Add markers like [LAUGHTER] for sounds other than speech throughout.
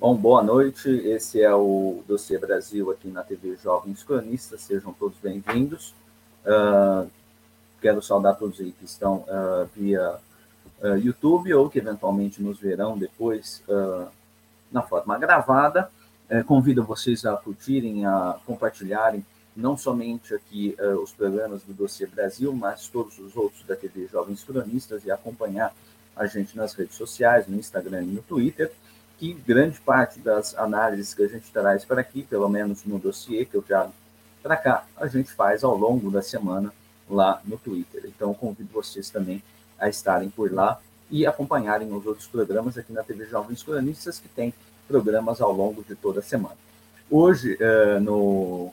Bom, boa noite. Esse é o Dossiê Brasil aqui na TV Jovens Cronistas. Sejam todos bem-vindos. Uh, quero saudar todos aí que estão uh, via uh, YouTube ou que eventualmente nos verão depois na forma gravada. Uh, convido vocês a curtirem, a compartilharem não somente aqui os programas do Dossiê Brasil, mas todos os outros da TV Jovens Cronistas e acompanhar a gente nas redes sociais, no Instagram e no Twitter que grande parte das análises que a gente traz para aqui, pelo menos no dossiê que eu já para cá, a gente faz ao longo da semana lá no Twitter. Então, convido vocês também a estarem por lá e acompanharem os outros programas aqui na TV Jovens Cronistas, que tem programas ao longo de toda a semana. Hoje, uh, no,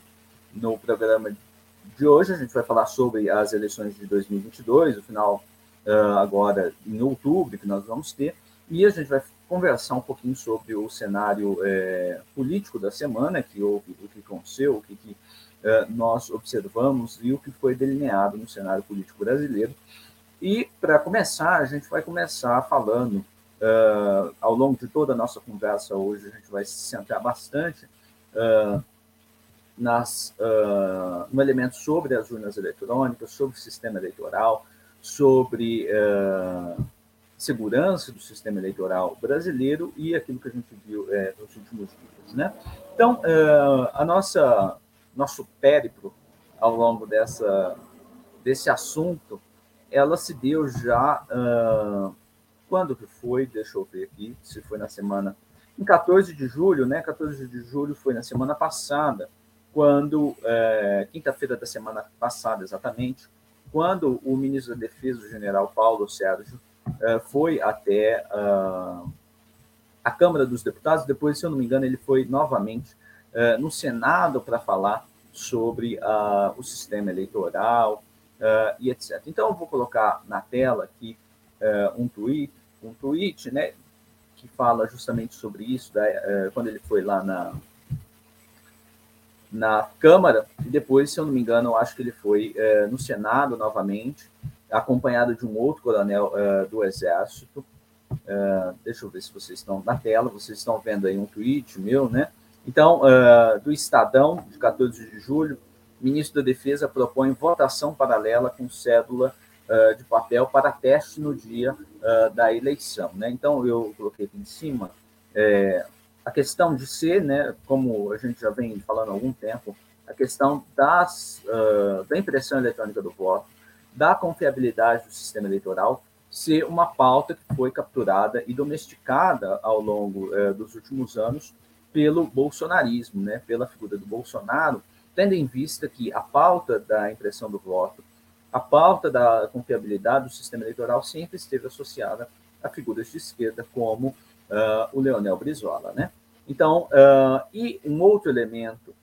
no programa de hoje, a gente vai falar sobre as eleições de 2022, o final uh, agora em outubro, que nós vamos ter, e a gente vai conversar um pouquinho sobre o cenário é, político da semana, que houve, o que aconteceu, o que, que é, nós observamos e o que foi delineado no cenário político brasileiro. E, para começar, a gente vai começar falando, uh, ao longo de toda a nossa conversa hoje, a gente vai se centrar bastante uh, nas, uh, no elemento sobre as urnas eletrônicas, sobre o sistema eleitoral, sobre segurança do sistema eleitoral brasileiro e aquilo que a gente viu é, nos últimos dias. Né? Então, uh, a nossa nosso périplo ao longo dessa desse assunto, ela se deu já uh, quando que foi? Deixa eu ver aqui, se foi na semana em 14 de julho, né? 14 de julho foi na semana passada, quando é, quinta-feira da semana passada, exatamente, quando o ministro da Defesa, o general Paulo Sérgio foi até uh, a Câmara dos Deputados, depois, se eu não me engano, ele foi novamente uh, no Senado para falar sobre uh, o sistema eleitoral e etc. Então, eu vou colocar na tela aqui um tweet, um tweet, né, que fala justamente sobre isso, quando ele foi lá na, na Câmara, e depois, se eu não me engano, eu acho que ele foi no Senado novamente, acompanhado de um outro coronel uh, do Exército. Uh, deixa eu ver se vocês estão na tela, vocês estão vendo aí um tweet meu, né? Então, uh, do Estadão, de 14 de julho, ministro da Defesa propõe votação paralela com cédula de papel para teste no dia da eleição, né? Então, eu coloquei aqui em cima é, a questão de ser, né, como a gente já vem falando há algum tempo, a questão das, da impressão eletrônica do voto, da confiabilidade do sistema eleitoral ser uma pauta que foi capturada e domesticada ao longo eh, dos últimos anos pelo bolsonarismo, né, pela figura do Bolsonaro, tendo em vista que a pauta da impressão do voto, a pauta da confiabilidade do sistema eleitoral sempre esteve associada a figuras de esquerda como uh, o Leonel Brizola, né? Então, uh, e um outro elemento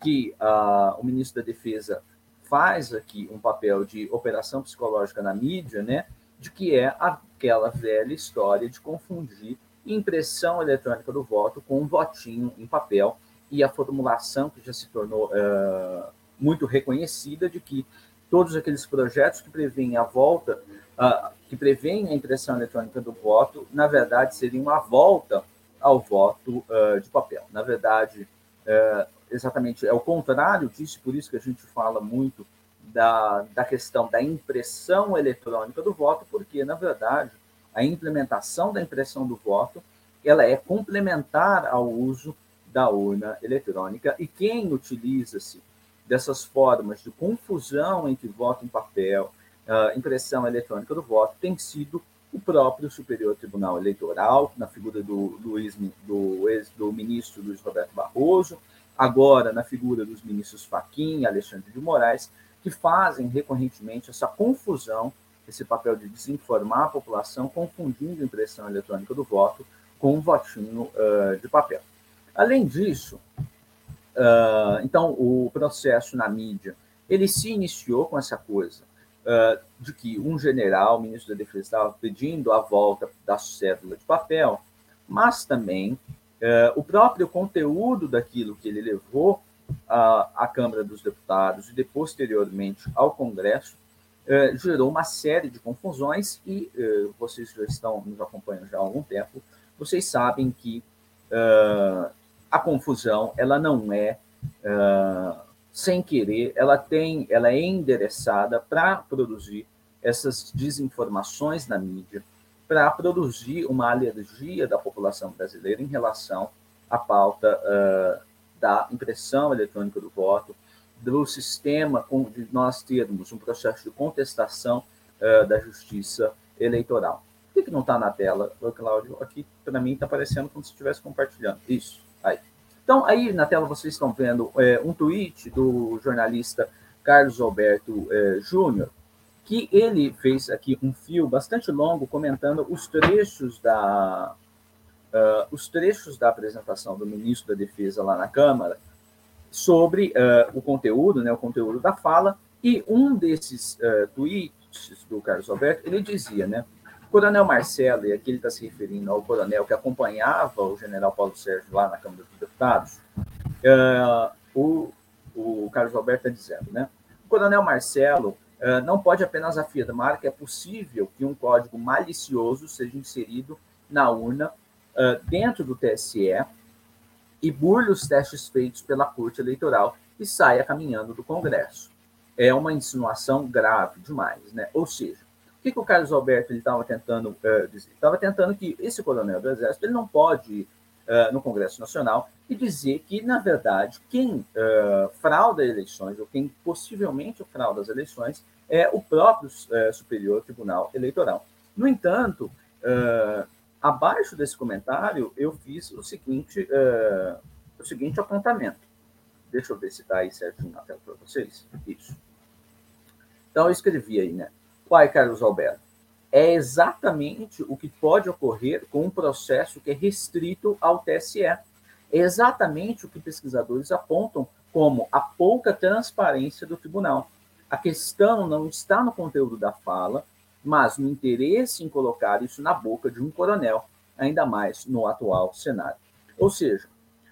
que uh, o ministro da Defesa faz aqui um papel de operação psicológica na mídia, né, de que é aquela velha história de confundir impressão eletrônica do voto com um votinho em papel e a formulação que já se tornou uh, muito reconhecida de que todos aqueles projetos que prevêem a volta, uh, que prevêem a impressão eletrônica do voto, na verdade seriam a volta ao voto uh, de papel. Na verdade, exatamente é o contrário disso, por isso que a gente fala muito da, da questão da impressão eletrônica do voto, porque, na verdade, a implementação da impressão do voto ela é complementar ao uso da urna eletrônica e quem utiliza-se dessas formas de confusão entre voto em papel, uh, impressão eletrônica do voto, tem sido o próprio Superior Tribunal Eleitoral, na figura do, Luiz, do, do ministro Luiz Roberto Barroso, agora na figura dos ministros Fachin e Alexandre de Moraes, que fazem recorrentemente essa confusão, esse papel de desinformar a população, confundindo a impressão eletrônica do voto com um votinho uh, de papel. Além disso, uh, então, o processo na mídia, ele se iniciou com essa coisa uh, de que um general, ministro da Defesa, estava pedindo a volta da cédula de papel, mas também é, o próprio conteúdo daquilo que ele levou à, à Câmara dos Deputados e, posteriormente, ao Congresso, é, gerou uma série de confusões e é, vocês já estão nos acompanhando já há algum tempo, vocês sabem que uh, a confusão ela não é uh, sem querer, ela tem, ela é endereçada para produzir essas desinformações na mídia, para produzir uma alergia da população brasileira em relação à pauta uh, da impressão eletrônica do voto, do sistema de nós termos um processo de contestação uh, da justiça eleitoral. Por que, que não está na tela, Cláudio? Aqui, para mim, está aparecendo como se estivesse compartilhando. Isso, aí. Então, aí na tela vocês estão vendo é, um tweet do jornalista Carlos Alberto é, Júnior, que ele fez aqui um fio bastante longo comentando os trechos da uh, os trechos da apresentação do ministro da Defesa lá na Câmara sobre uh, o conteúdo, né, o conteúdo da fala, e um desses uh, tweets do Carlos Alberto, ele dizia, né, Coronel Marcelo, e aqui ele está se referindo ao coronel que acompanhava o general Paulo Sérgio lá na Câmara dos Deputados, o, o Carlos Alberto está dizendo, né? O coronel Marcelo não pode apenas afirmar que é possível que um código malicioso seja inserido na urna uh, dentro do TSE e burle os testes feitos pela Corte Eleitoral e saia caminhando do Congresso. É uma insinuação grave demais, né? Ou seja, que, que o Carlos Alberto estava tentando uh, dizer? Estava tentando que esse coronel do Exército ele não pode ir uh, no Congresso Nacional e dizer que, na verdade, quem uh, frauda eleições, ou quem possivelmente frauda as eleições, é o próprio Superior Tribunal Eleitoral. No entanto, abaixo desse comentário, eu fiz o seguinte, o seguinte apontamento. Deixa eu ver se está aí certinho na tela para vocês. Isso. Então, eu escrevi aí, né? Pai Carlos Alberto, é exatamente o que pode ocorrer com um processo que é restrito ao TSE. É exatamente o que pesquisadores apontam como a pouca transparência do tribunal. A questão não está no conteúdo da fala, mas no interesse em colocar isso na boca de um coronel, ainda mais no atual cenário. Ou seja,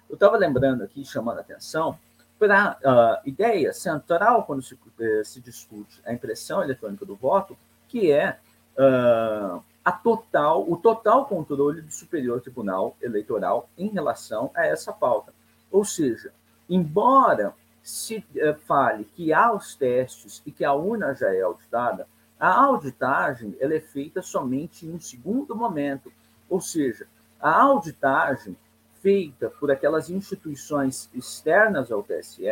eu estava lembrando aqui, chamando a atenção, para a uh, ideia central quando se, uh, se, discute a impressão eletrônica do voto, que é uh, a total, o total controle do Superior Tribunal Eleitoral em relação a essa pauta. Ou seja, embora se eh, fale que há os testes e que a urna já é auditada, a auditagem ela é feita somente em um segundo momento. Ou seja, a auditagem feita por aquelas instituições externas ao TSE,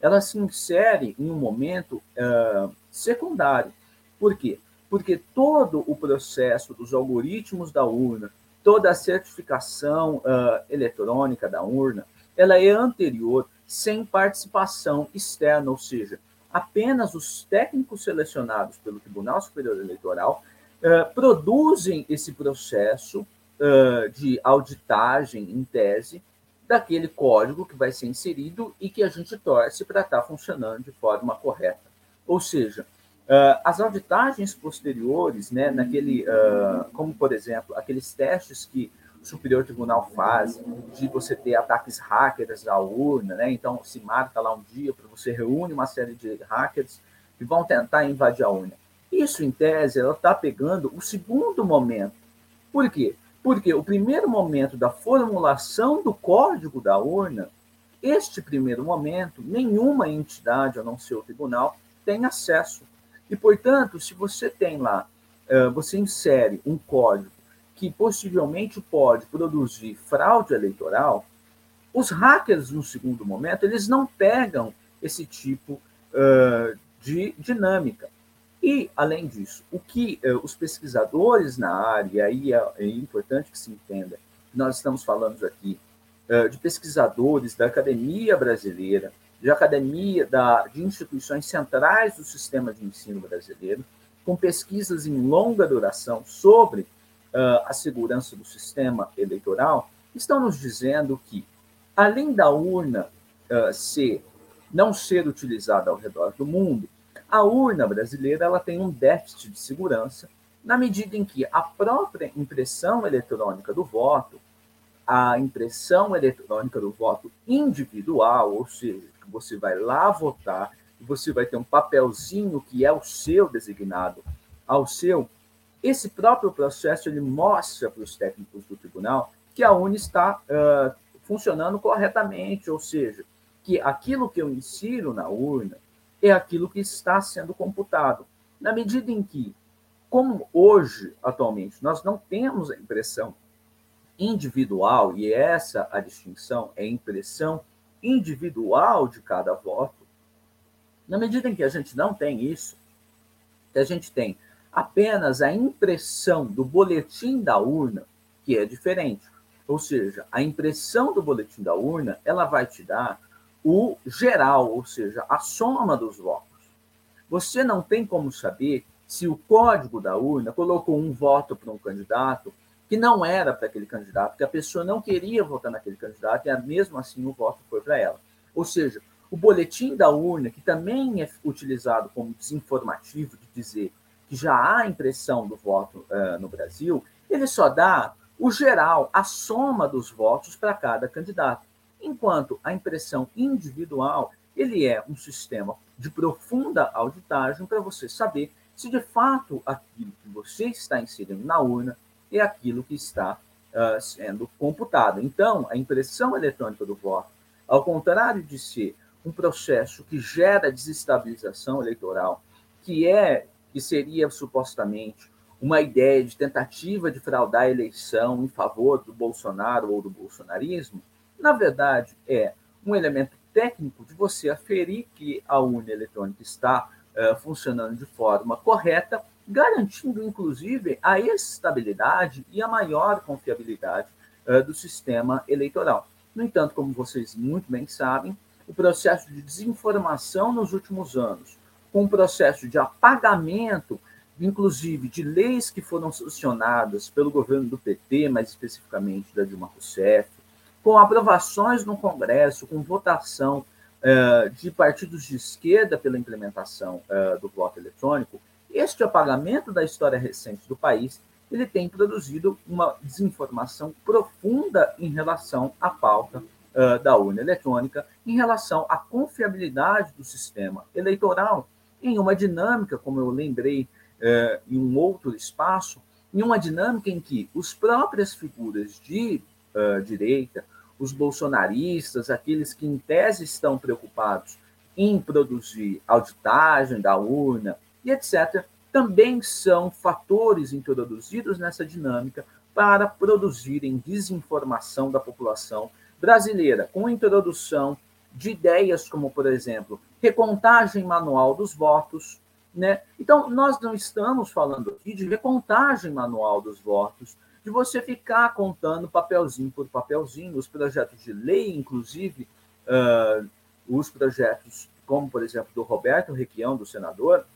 ela se insere em um momento uh, secundário. Por quê? Porque todo o processo dos algoritmos da urna, toda a certificação uh, eletrônica da urna, ela é anterior, sem participação externa, ou seja, apenas os técnicos selecionados pelo Tribunal Superior Eleitoral uh, produzem esse processo uh, de auditagem, em tese, daquele código que vai ser inserido e que a gente torce para estar tá funcionando de forma correta. Ou seja, uh, as auditagens posteriores, né, naquele, como por exemplo, aqueles testes que Superior Tribunal faz de você ter ataques hackers à urna, né? Então se marca lá um dia para você reúne uma série de hackers que vão tentar invadir a urna. Isso, em tese, ela está pegando o segundo momento. Por quê? Porque o primeiro momento da formulação do código da urna, este primeiro momento, nenhuma entidade, a não ser o tribunal, tem acesso. E, portanto, se você tem lá, você insere um código que possivelmente pode produzir fraude eleitoral, os hackers, no segundo momento, eles não pegam esse tipo de dinâmica. E, além disso, o que eh, os pesquisadores na área, e aí é, é, importante que se entenda, nós estamos falando aqui eh, de pesquisadores da academia brasileira, de academia da, de instituições centrais do sistema de ensino brasileiro, com pesquisas em longa duração sobre uh, a segurança do sistema eleitoral, estão nos dizendo que, além da urna uh, ser, não ser utilizada ao redor do mundo, a urna brasileira ela tem um déficit de segurança na medida em que a própria impressão eletrônica do voto, a impressão eletrônica do voto individual, ou seja, que você vai lá votar você vai ter um papelzinho que é o seu designado ao seu, esse próprio processo ele mostra para os técnicos do tribunal que a urna está uh, funcionando corretamente, ou seja, que aquilo que eu insiro na urna é aquilo que está sendo computado. Na medida em que, como hoje, atualmente, nós não temos a impressão individual, e essa a distinção é impressão individual de cada voto, na medida em que a gente não tem isso, que a gente tem apenas a impressão do boletim da urna, que é diferente. Ou seja, a impressão do boletim da urna, ela vai te dar o geral, ou seja, a soma dos votos. Você não tem como saber se o código da urna colocou um voto para um candidato que não era para aquele candidato, que a pessoa não queria votar naquele candidato e mesmo assim o voto foi para ela. Ou seja, o boletim da urna, que também é utilizado como desinformativo de dizer que já há impressão do voto uh, no Brasil, ele só dá o geral, a soma dos votos para cada candidato. Enquanto a impressão individual, ele é um sistema de profunda auditagem para você saber se de fato aquilo que você está inserindo na urna é aquilo que está uh, sendo computado. Então, a impressão eletrônica do voto, ao contrário de ser um processo que gera desestabilização eleitoral, que é que seria supostamente uma ideia de tentativa de fraudar a eleição em favor do Bolsonaro ou do bolsonarismo, na verdade é um elemento técnico de você aferir que a urna eletrônica está uh, funcionando de forma correta, garantindo inclusive a estabilidade e a maior confiabilidade uh, do sistema eleitoral. No entanto, como vocês muito bem sabem, o processo de desinformação nos últimos anos, com o processo de apagamento inclusive de leis que foram sancionadas pelo governo do PT, mais especificamente da Dilma Rousseff, com aprovações no Congresso, com votação uh, de partidos de esquerda pela implementação uh, do voto eletrônico, este apagamento da história recente do país ele tem produzido uma desinformação profunda em relação à pauta uh, da urna eletrônica, em relação à confiabilidade do sistema eleitoral, em uma dinâmica, como eu lembrei é, em um outro espaço, em uma dinâmica em que os próprias figuras de uh, direita, os bolsonaristas, aqueles que em tese estão preocupados em produzir auditagem da urna e etc., também são fatores introduzidos nessa dinâmica para produzirem desinformação da população brasileira, com a introdução de ideias como, por exemplo, recontagem manual dos votos, né? Então, nós não estamos falando aqui de recontagem manual dos votos, de você ficar contando papelzinho por papelzinho, os projetos de lei, inclusive, uh, os projetos, como, por exemplo, do Roberto Requião, do senador,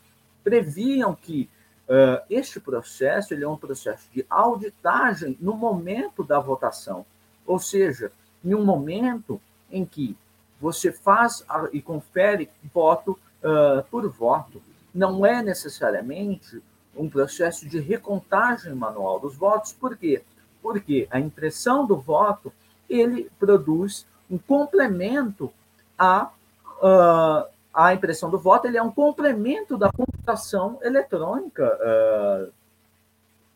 previam que uh, este processo ele é um processo de auditagem no momento da votação, ou seja, em um momento em que você faz e confere voto uh, por voto não é necessariamente um processo de recontagem manual dos votos. Por quê? Porque a impressão do voto ele produz um complemento à, uh, à impressão do voto, ele é um complemento da computação eletrônica uh,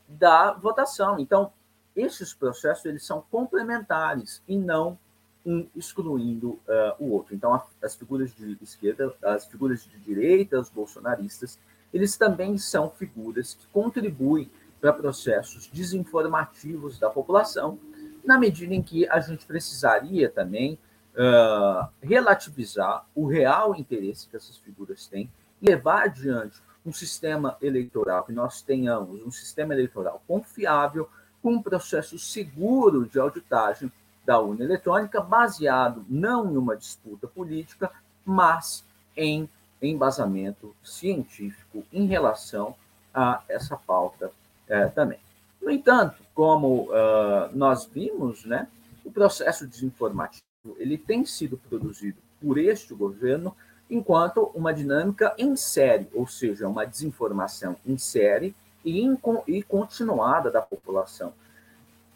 da votação. Então, esses processos eles são complementares e não um excluindo uh, o outro. Então, as figuras de esquerda, as figuras de direita, os bolsonaristas, eles também são figuras que contribuem para processos desinformativos da população, na medida em que a gente precisaria também uh, relativizar o real interesse que essas figuras têm e levar adiante um sistema eleitoral, que nós tenhamos um sistema eleitoral confiável, com um processo seguro de auditagem da urna eletrônica, baseado não em uma disputa política, mas em embasamento científico em relação a essa pauta é, também. No entanto, como uh, nós vimos, né, o processo desinformativo ele tem sido produzido por este governo enquanto uma dinâmica em série, ou seja, uma desinformação em série e, in, e continuada da população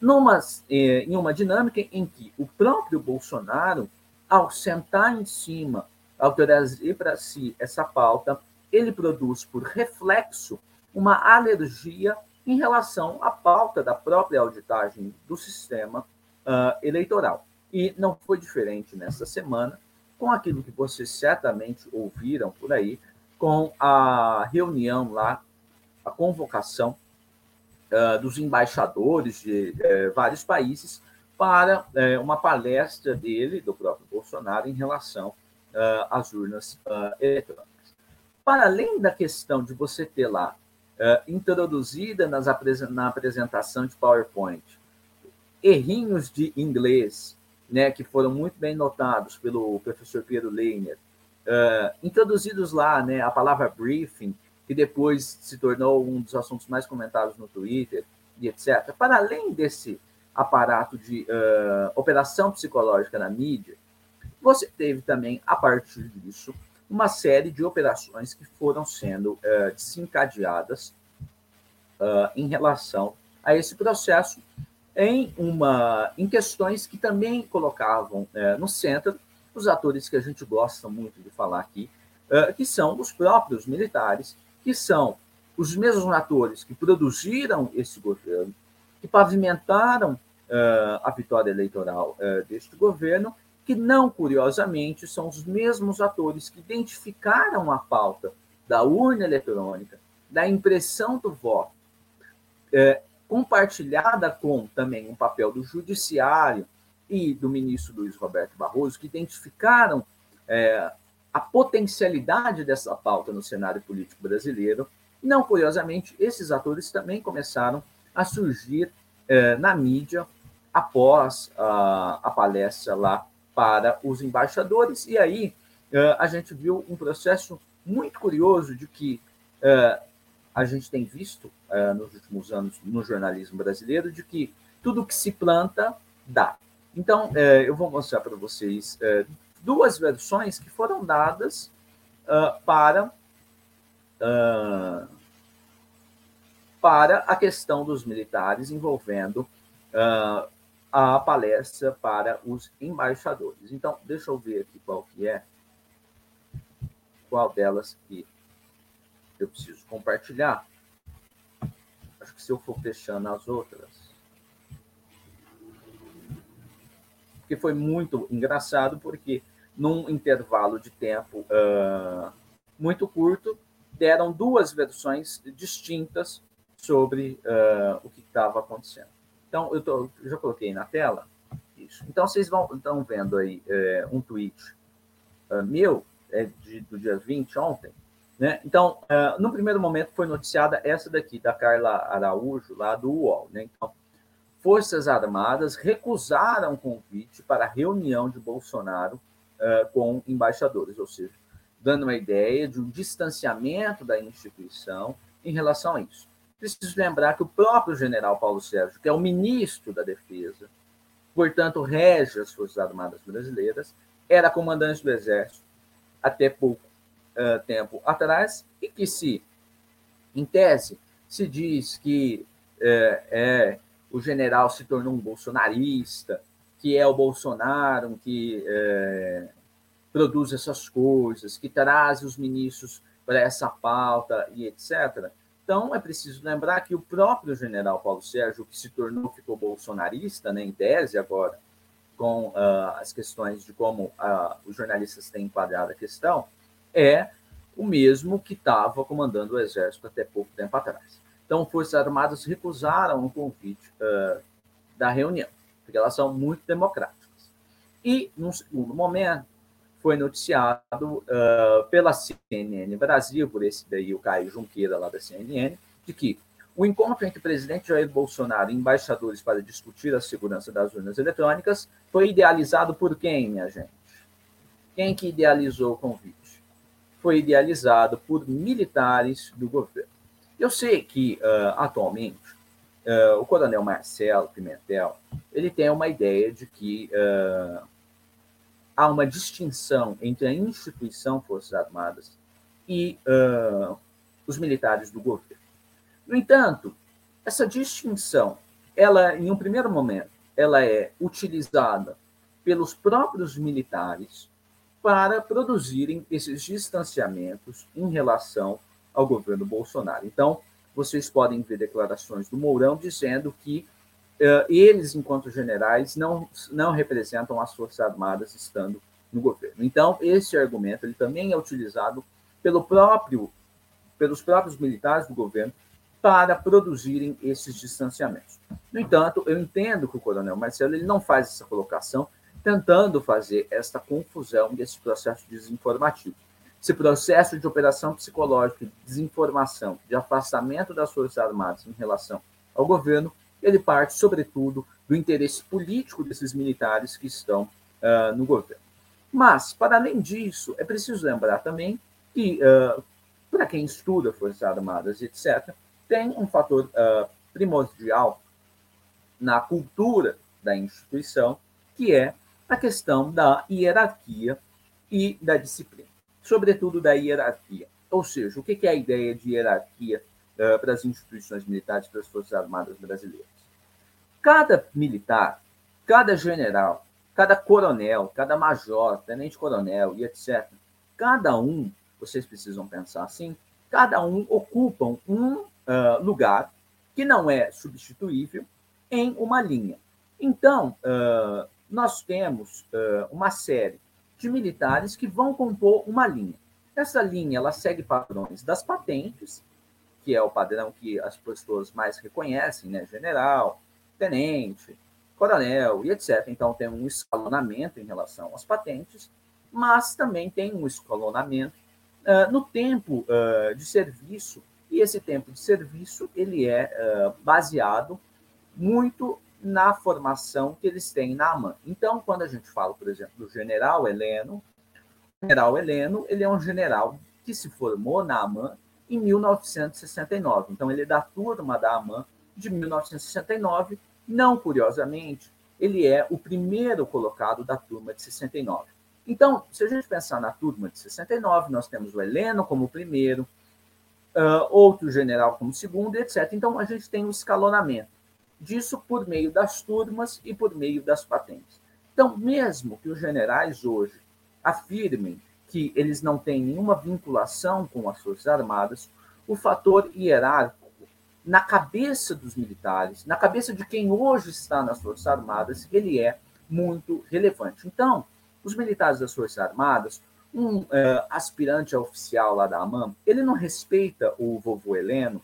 numa, eh, em uma dinâmica em que o próprio Bolsonaro, ao sentar em cima, ao trazer para si essa pauta, ele produz por reflexo uma alergia em relação à pauta da própria auditagem do sistema uh, eleitoral. E não foi diferente nessa semana com aquilo que vocês certamente ouviram por aí, com a reunião lá, a convocação uh, dos embaixadores de uh, vários países para uh, uma palestra dele, do próprio Bolsonaro, em relação às urnas eletrônicas. Para além da questão de você ter lá introduzida nas, na apresentação de PowerPoint errinhos de inglês, né, que foram muito bem notados pelo professor Pedro Leiner, introduzidos lá né, a palavra briefing, que depois se tornou um dos assuntos mais comentados no Twitter e etc. Para além desse aparato de uh, operação psicológica na mídia, você teve também, a partir disso, uma série de operações que foram sendo uh, desencadeadas uh, em relação a esse processo em, uma, em questões que também colocavam é, no centro os atores que a gente gosta muito de falar aqui, que são os próprios militares, que são os mesmos atores que produziram esse governo, que pavimentaram é, a vitória eleitoral é, deste governo, que não curiosamente são os mesmos atores que identificaram a pauta da urna eletrônica, da impressão do voto, compartilhada com também um papel do judiciário e do ministro Luiz Roberto Barroso, que identificaram a potencialidade dessa pauta no cenário político brasileiro. Não curiosamente, esses atores também começaram a surgir é, na mídia após a, palestra lá para os embaixadores. E aí é, a gente viu um processo muito curioso de que é, a gente tem visto uh, nos últimos anos no jornalismo brasileiro de que tudo que se planta dá. Então, eu vou mostrar para vocês duas versões que foram dadas para para a questão dos militares envolvendo a palestra para os embaixadores. Então, deixa eu ver aqui qual que é, qual delas que eu preciso compartilhar. Acho que se eu for fechando as outras. Porque foi muito engraçado, porque num intervalo de tempo uh, muito curto, deram duas versões distintas sobre uh, o que estava acontecendo. Então, eu, tô, eu já coloquei na tela isso. Então, vocês vão, estão vendo aí é, um tweet uh, meu, é de, do dia 20, ontem, né? Então, uh, no primeiro momento foi noticiada essa daqui, da Carla Araújo, lá do UOL. Né? Então, Forças Armadas recusaram convite para reunião de Bolsonaro uh, com embaixadores, ou seja, dando uma ideia de um distanciamento da instituição em relação a isso. Preciso lembrar que o próprio general Paulo Sérgio, que é o ministro da Defesa, portanto, rege as Forças Armadas Brasileiras, era comandante do Exército até pouco uh, tempo atrás, e que se, em tese, se diz que é, é, o general se tornou um bolsonarista, que é o Bolsonaro que é, produz essas coisas, que traz os ministros para essa pauta e etc. Então, é preciso lembrar que o próprio general Paulo Sérgio, que se tornou, ficou bolsonarista, né, em tese agora, com uh, as questões de como uh, os jornalistas têm enquadrado a questão, é o mesmo que estava comandando o exército até pouco tempo atrás. Então, Forças Armadas recusaram o convite uh, da reunião, porque elas são muito democráticas. E, num segundo momento, foi noticiado uh, pela CNN Brasil, por esse daí, o Caio Junqueira, lá da CNN, de que o encontro entre o presidente Jair Bolsonaro e embaixadores para discutir a segurança das urnas eletrônicas foi idealizado por quem, minha gente? Quem que idealizou o convite? foi idealizado por militares do governo. Eu sei que, uh, atualmente, uh, o coronel Marcelo Pimentel ele tem uma ideia de que uh, há uma distinção entre a instituição Forças Armadas e os militares do governo. No entanto, essa distinção, ela, em um primeiro momento, ela é utilizada pelos próprios militares para produzirem esses distanciamentos em relação ao governo Bolsonaro. Então, vocês podem ver declarações do Mourão dizendo que eles, enquanto generais, não, não representam as Forças Armadas estando no governo. Então, esse argumento ele também é utilizado pelo próprio, pelos próprios militares do governo para produzirem esses distanciamentos. No entanto, eu entendo que o coronel Marcelo ele não faz essa colocação tentando fazer esta confusão desse processo desinformativo. Esse processo de operação psicológica, de desinformação, de afastamento das Forças Armadas em relação ao governo, ele parte, sobretudo, do interesse político desses militares que estão uh, no governo. Mas, para além disso, é preciso lembrar também que, uh, para quem estuda Forças Armadas, etc., tem um fator uh, primordial na cultura da instituição, que é a questão da hierarquia e da disciplina, sobretudo da hierarquia. Ou seja, o que é a ideia de hierarquia uh, para as instituições militares, para as Forças Armadas brasileiras? Cada militar, cada general, cada coronel, cada major, tenente-coronel e etc., cada um, vocês precisam pensar assim, cada um ocupa um uh, lugar que não é substituível em uma linha. Então, uh, nós temos uma série de militares que vão compor uma linha. Essa linha ela segue padrões das patentes, que é o padrão que as pessoas mais reconhecem, né? General, tenente, coronel e etc. Então tem um escalonamento em relação às patentes, mas também tem um escalonamento uh, no tempo uh, de serviço e esse tempo de serviço ele é uh, baseado muito na formação que eles têm na AMAN. Então, quando a gente fala, por exemplo, do general Heleno, o general Heleno ele é um general que se formou na AMAN em 1969. Então, ele é da turma da AMAN de 1969. Não curiosamente, ele é o primeiro colocado da turma de 69. Então, se a gente pensar na turma de 69, nós temos o Heleno como primeiro, uh, outro general como segundo, etc. Então, a gente tem o um escalonamento disso por meio das turmas e por meio das patentes. Então, mesmo que os generais hoje afirmem que eles não têm nenhuma vinculação com as Forças Armadas, o fator hierárquico na cabeça dos militares, na cabeça de quem hoje está nas Forças Armadas, ele é muito relevante. Então, os militares das Forças Armadas, um uh, aspirante a oficial lá da AMAN, ele não respeita o vovô Heleno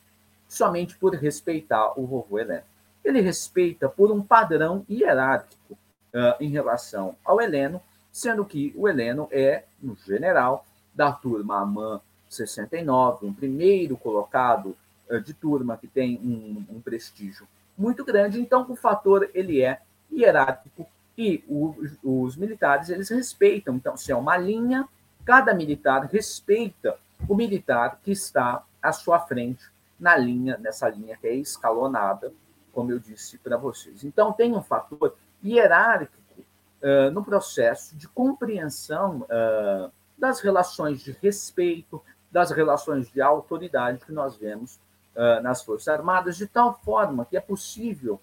somente por respeitar o vovô Heleno ele respeita por um padrão hierárquico uh, em relação ao Heleno, sendo que o Heleno é, no general, da turma AMAN 69, um primeiro colocado uh, de turma que tem um, um, prestígio muito grande, então o fator ele é hierárquico e o, os militares eles respeitam, então se é uma linha, cada militar respeita o militar que está à sua frente na linha, nessa linha que é escalonada como eu disse para vocês. Então, tem um fator hierárquico uh, no processo de compreensão uh, das relações de respeito, das relações de autoridade que nós vemos uh, nas Forças Armadas, de tal forma que é possível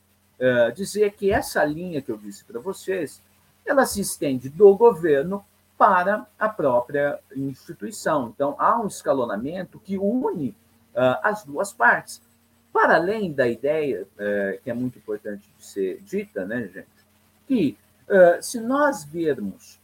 dizer que essa linha que eu disse para vocês, ela se estende do governo para a própria instituição. Então, há um escalonamento que une as duas partes. Para além da ideia, é, que é muito importante de ser dita, né, gente, que é, se nós vermos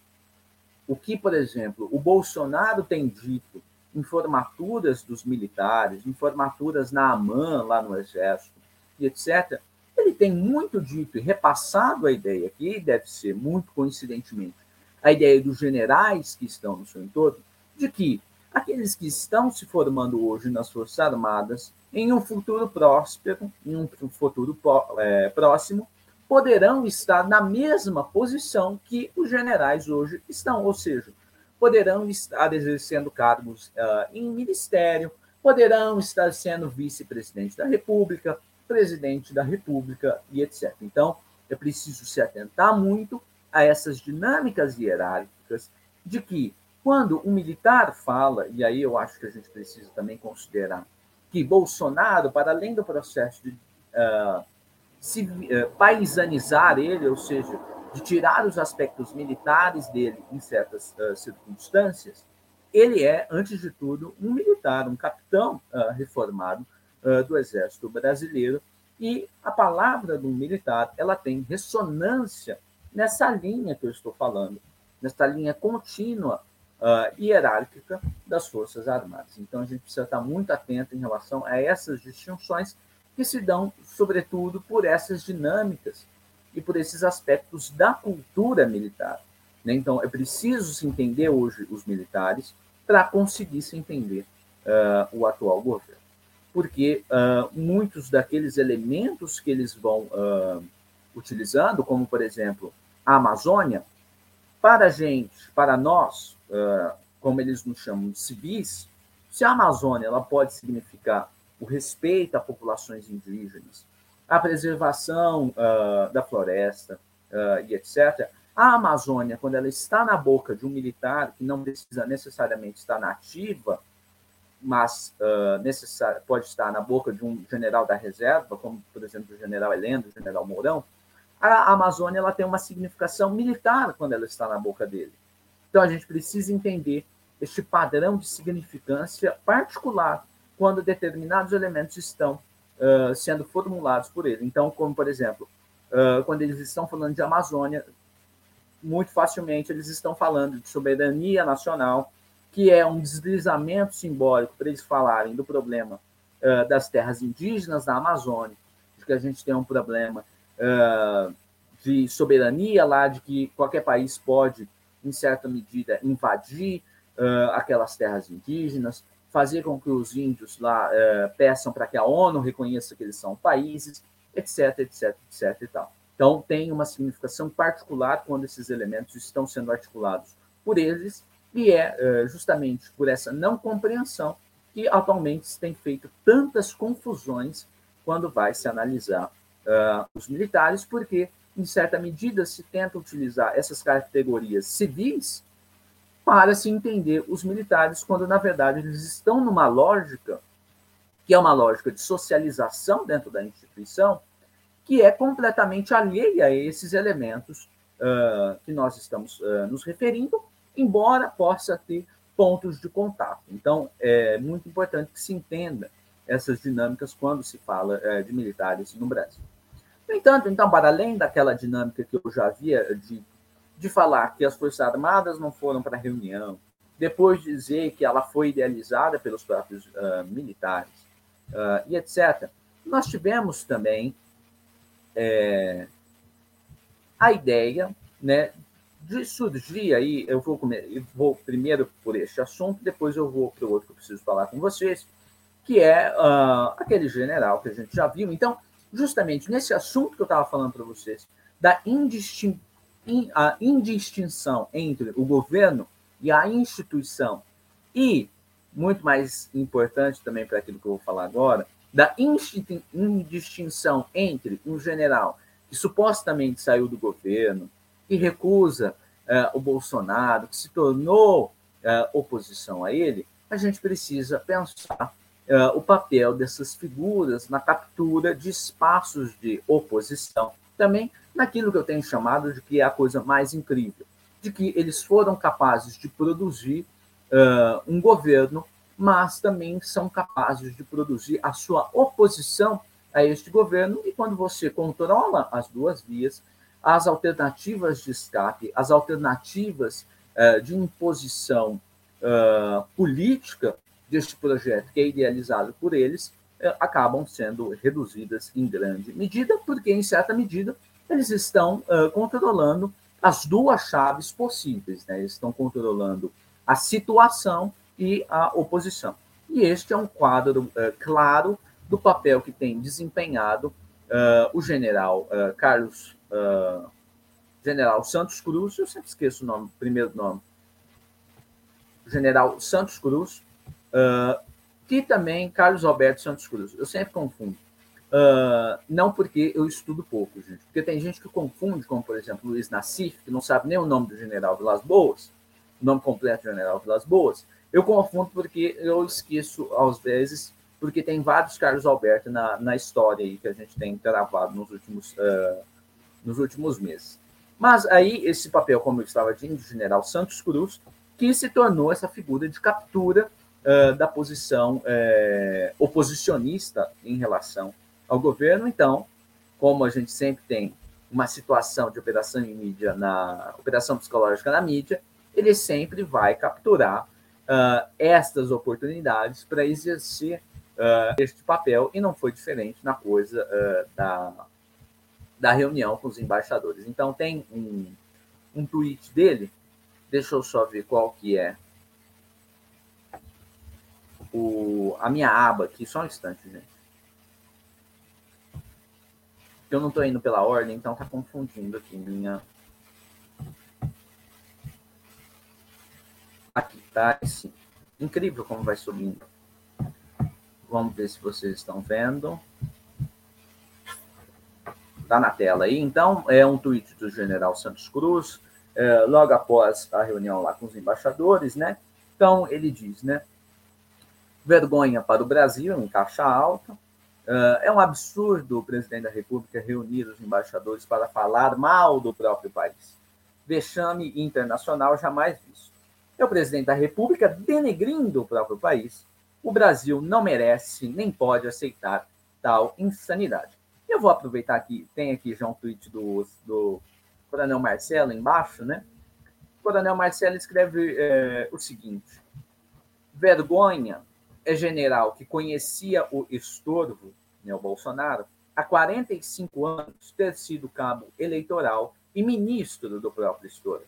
o que, por exemplo, o Bolsonaro tem dito em formaturas dos militares, em formaturas na AMAN, lá no Exército, e etc., ele tem muito dito e repassado a ideia, que deve ser muito coincidentemente, a ideia dos generais que estão no seu entorno, de que aqueles que estão se formando hoje nas Forças Armadas em um futuro próspero, em um futuro é, próximo, poderão estar na mesma posição que os generais hoje estão, ou seja, poderão estar exercendo cargos uh, em ministério, poderão estar sendo vice-presidente da República, presidente da República e etc. Então, é preciso se atentar muito a essas dinâmicas hierárquicas de que, quando um militar fala, e aí eu acho que a gente precisa também considerar que Bolsonaro, para além do processo de uh, se, uh, paisanizar ele, ou seja, de tirar os aspectos militares dele em certas uh, circunstâncias, ele é, antes de tudo, um militar, um capitão reformado do Exército Brasileiro, E a palavra do militar, ela tem ressonância nessa linha que eu estou falando, nessa linha contínua uh, hierárquica das Forças Armadas. Então, a gente precisa estar muito atento em relação a essas distinções que se dão, sobretudo, por essas dinâmicas e por esses aspectos da cultura militar. Né? Então, é preciso se entender hoje os militares para conseguir se entender uh, o atual governo. Porque uh, muitos daqueles elementos que eles vão utilizando, como, por exemplo, a Amazônia, para a gente, para nós, como eles nos chamam civis, se a Amazônia ela pode significar o respeito a populações indígenas, a preservação da floresta e etc., a Amazônia, quando ela está na boca de um militar que não precisa necessariamente estar na ativa, mas uh, pode estar na boca de um general da reserva, como, por exemplo, o general Heleno, o general Mourão, a Amazônia ela tem uma significação militar quando ela está na boca dele. Então, a gente precisa entender este padrão de significância particular quando determinados elementos estão uh, sendo formulados por ele. Então, como, por exemplo, uh, quando eles estão falando de Amazônia, muito facilmente eles estão falando de soberania nacional, que é um deslizamento simbólico para eles falarem do problema uh, das terras indígenas da Amazônia, de que a gente tem um problema de soberania lá, de que qualquer país pode, em certa medida, invadir uh, aquelas terras indígenas, fazer com que os índios lá peçam para que a ONU reconheça que eles são países, etc, etc, etc e tal. Então, tem uma significação particular quando esses elementos estão sendo articulados por eles, e é eh, justamente por essa não compreensão que atualmente se tem feito tantas confusões quando vai se analisar uh, os militares, porque, em certa medida, se tenta utilizar essas categorias civis para se entender os militares, quando, na verdade, eles estão numa lógica que é uma lógica de socialização dentro da instituição, que é completamente alheia a esses elementos uh, que nós estamos uh, nos referindo, embora possa ter pontos de contato. Então, é muito importante que se entenda essas dinâmicas quando se fala uh, de militares no Brasil. No entanto, então, para além daquela dinâmica que eu já havia de, de falar que as Forças Armadas não foram para a reunião, depois dizer que ela foi idealizada pelos próprios militares e etc., nós tivemos também é, a ideia né, de surgir aí, eu vou, comer, vou primeiro por este assunto, depois eu vou para o outro que eu preciso falar com vocês, que é uh, aquele general que a gente já viu. Então, justamente nesse assunto que eu estava falando para vocês, da indistin in, a indistinção entre o governo e a instituição, e, muito mais importante também para aquilo que eu vou falar agora, da indistinção entre um general que supostamente saiu do governo, que recusa uh, o Bolsonaro, que se tornou uh, oposição a ele, a gente precisa pensar uh, o papel dessas figuras na captura de espaços de oposição, também naquilo que eu tenho chamado de que é a coisa mais incrível, de que eles foram capazes de produzir um governo mas também são capazes de produzir a sua oposição a este governo. E quando você controla as duas vias, as alternativas de escape, as alternativas uh, de imposição uh, política deste projeto, que é idealizado por eles, uh, acabam sendo reduzidas em grande medida, porque, em certa medida, eles estão controlando as duas chaves possíveis. Né? Eles estão controlando a situação e a oposição. E este é um quadro uh, claro do papel que tem desempenhado uh, o general uh, Carlos General Santos Cruz, eu sempre esqueço o nome, primeiro nome, General Santos Cruz, que também Carlos Alberto Santos Cruz. Eu sempre confundo. Uh, não porque eu estudo pouco, gente. Porque tem gente que confunde, como por exemplo Luiz Nassif, que não sabe nem o nome do general Vilas Boas, o nome completo do general Vilas Boas, eu confundo porque eu esqueço às vezes, porque tem vários Carlos Alberto na, na história aí que a gente tem gravado nos últimos, uh, nos últimos meses. Mas aí esse papel, como eu estava dizendo, do general Santos Cruz, que se tornou essa figura de captura uh, da posição uh, oposicionista em relação ao governo. Então, como a gente sempre tem uma situação de operação em mídia, na operação psicológica na mídia, ele sempre vai capturar uh, estas oportunidades para exercer uh, este papel, e não foi diferente na coisa uh, da, da reunião com os embaixadores. Então, tem um, um tweet dele, deixa eu só ver qual que é o, a minha aba aqui, só um instante, gente. Eu não estou indo pela ordem, então está confundindo aqui minha. Aqui, tá? Esse. Incrível como vai subindo. Vamos ver se vocês estão vendo. Está na tela aí. Então, é um tweet do general Santos Cruz, é, logo após a reunião lá com os embaixadores, né? Então, ele diz, né? Vergonha para o Brasil, em caixa alta. Uh, é um absurdo o presidente da República reunir os embaixadores para falar mal do próprio país. Vexame internacional jamais visto. É o presidente da República denegrindo o próprio país. O Brasil não merece nem pode aceitar tal insanidade. Eu vou aproveitar aqui, tem aqui já um tweet do, do Coronel Marcelo embaixo, né? O Coronel Marcelo escreve é, o seguinte: vergonha é general que conhecia o estorvo, né, o Bolsonaro, há 45 anos ter sido cabo eleitoral e ministro do próprio estorvo.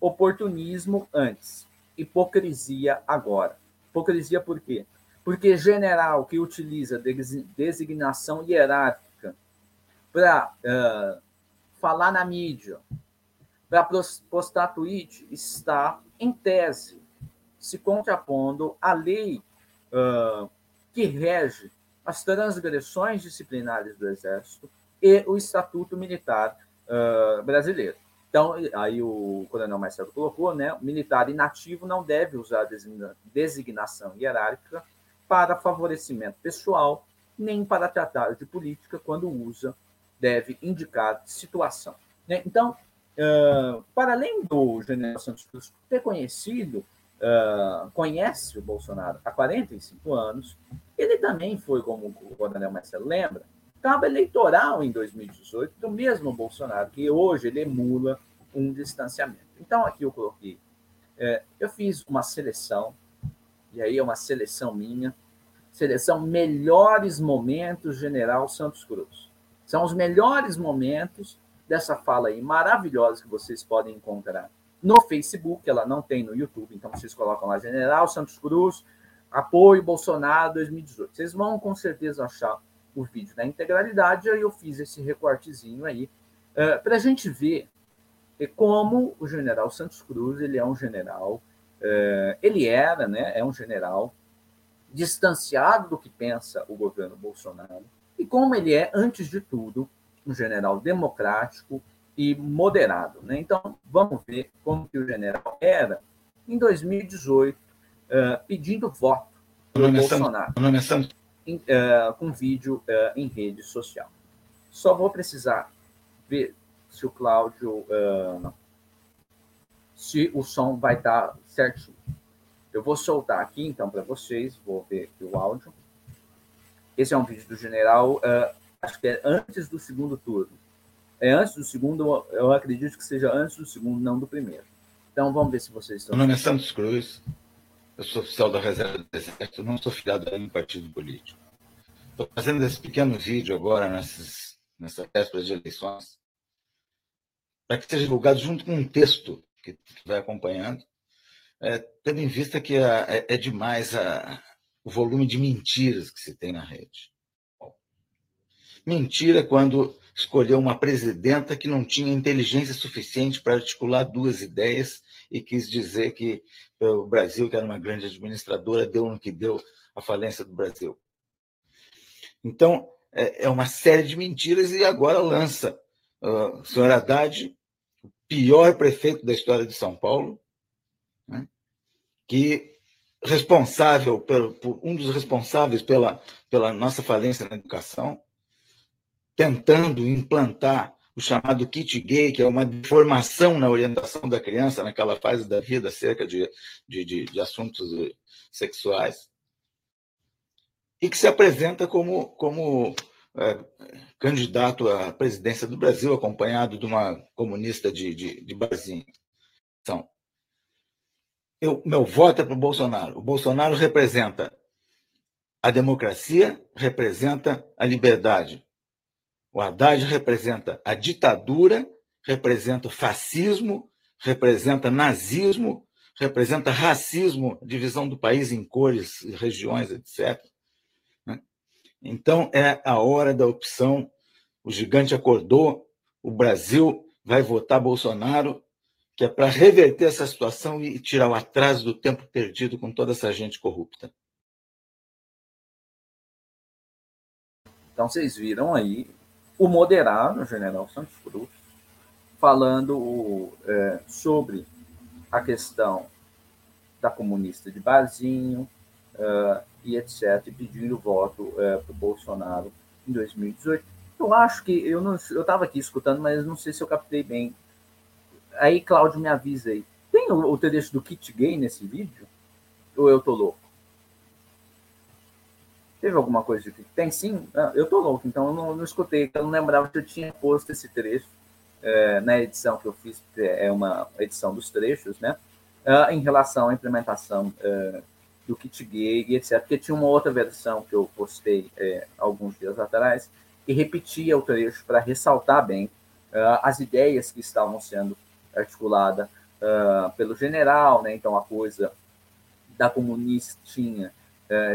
Oportunismo antes, hipocrisia agora. Hipocrisia por quê? Porque general que utiliza designação hierárquica para uh, falar na mídia, para postar tweet, está, em tese, se contrapondo à lei uh, que rege as transgressões disciplinares do Exército e o Estatuto Militar uh, Brasileiro. Então, aí o coronel Marcelo colocou, né, militar inativo não deve usar designação hierárquica para favorecimento pessoal, nem para tratar de política, quando usa, deve indicar situação. Né? Então, uh, para além do general Santos Cruz ter conhecido uh, conhece o Bolsonaro há 45 anos, ele também foi, como o coronel Marcelo lembra, cabo eleitoral em 2018 do mesmo Bolsonaro, que hoje ele emula um distanciamento. Então, aqui eu coloquei, é, eu fiz uma seleção, e aí é uma seleção minha, seleção melhores momentos General Santos Cruz. São os melhores momentos dessa fala aí maravilhosa que vocês podem encontrar no Facebook, ela não tem no YouTube, então vocês colocam lá General Santos Cruz, apoio Bolsonaro 2018. Vocês vão com certeza achar o vídeo na integralidade, aí eu fiz esse recortezinho aí, uh, eh, para a gente ver como o general Santos Cruz, ele é um general, uh, ele era, né, é um general distanciado do que pensa o governo Bolsonaro, e como ele é, antes de tudo, um general democrático, e moderado. Né? Então, vamos ver como que o general era em 2018, uh, eh, pedindo voto para Bolsonaro, em, uh, com vídeo uh, em rede social. Só vou precisar ver se o Cláudio, se o som vai estar certinho. Eu vou soltar aqui, então, para vocês, vou ver aqui o áudio. Esse é um vídeo do general, acho que é antes do segundo turno é antes do segundo, eu acredito que seja antes do segundo, não do primeiro. Então vamos ver se vocês estão. Meu nome é Santos Cruz, eu sou oficial da Reserva do Exército, não sou filiado a nenhum partido político. Estou fazendo esse pequeno vídeo agora, nessas, nessa véspera de eleições, para que seja divulgado junto com um texto que, que vai acompanhando, é, tendo em vista que a, é, é, demais a, o volume de mentiras que se tem na rede. Mentira quando escolheu uma presidenta que não tinha inteligência suficiente para articular duas ideias e quis dizer que o Brasil, que era uma grande administradora, deu no que deu a falência do Brasil. Então, é, é uma série de mentiras e agora lança o senhor Haddad, o pior prefeito da história de São Paulo, né, que responsável por, um dos responsáveis pela, pela nossa falência na educação, tentando implantar o chamado kit gay, que é uma formação na orientação da criança naquela fase da vida acerca de, de, de, de assuntos sexuais, e que se apresenta como, como é, candidato à presidência do Brasil, acompanhado de uma comunista de, de, de barzinho. Então, eu, meu voto é para o Bolsonaro. O Bolsonaro representa a democracia, representa a liberdade. O Haddad representa a ditadura, representa o fascismo, representa nazismo, representa racismo, divisão do país em cores, regiões, etc. Né? Então, é a hora da opção. O gigante acordou, o Brasil vai votar Bolsonaro, que é para reverter essa situação e tirar o atraso do tempo perdido com toda essa gente corrupta. Então, vocês viram aí o moderado, o general Santos Cruz, falando é, sobre a questão da comunista de Barzinho uh, e etc., e pedindo voto uh, para o Bolsonaro em 2018. Eu acho que eu não, eu estava aqui escutando, mas não sei se eu captei bem. Aí, Cláudio, me avisa aí. Tem o, o trecho do kit gay nesse vídeo? Ou eu tô louco? Teve alguma coisa de que tem sim? Ah, eu tô louco, então eu não, não escutei, eu não lembrava que eu tinha posto esse trecho é, na edição que eu fiz, é uma edição dos trechos, né? Uh, em relação à implementação uh, do kit gay e etc. Porque tinha uma outra versão que eu postei é, alguns dias atrás que repetia o trecho para ressaltar bem uh, as ideias que estavam sendo articuladas pelo general, né? Então a coisa da comunistinha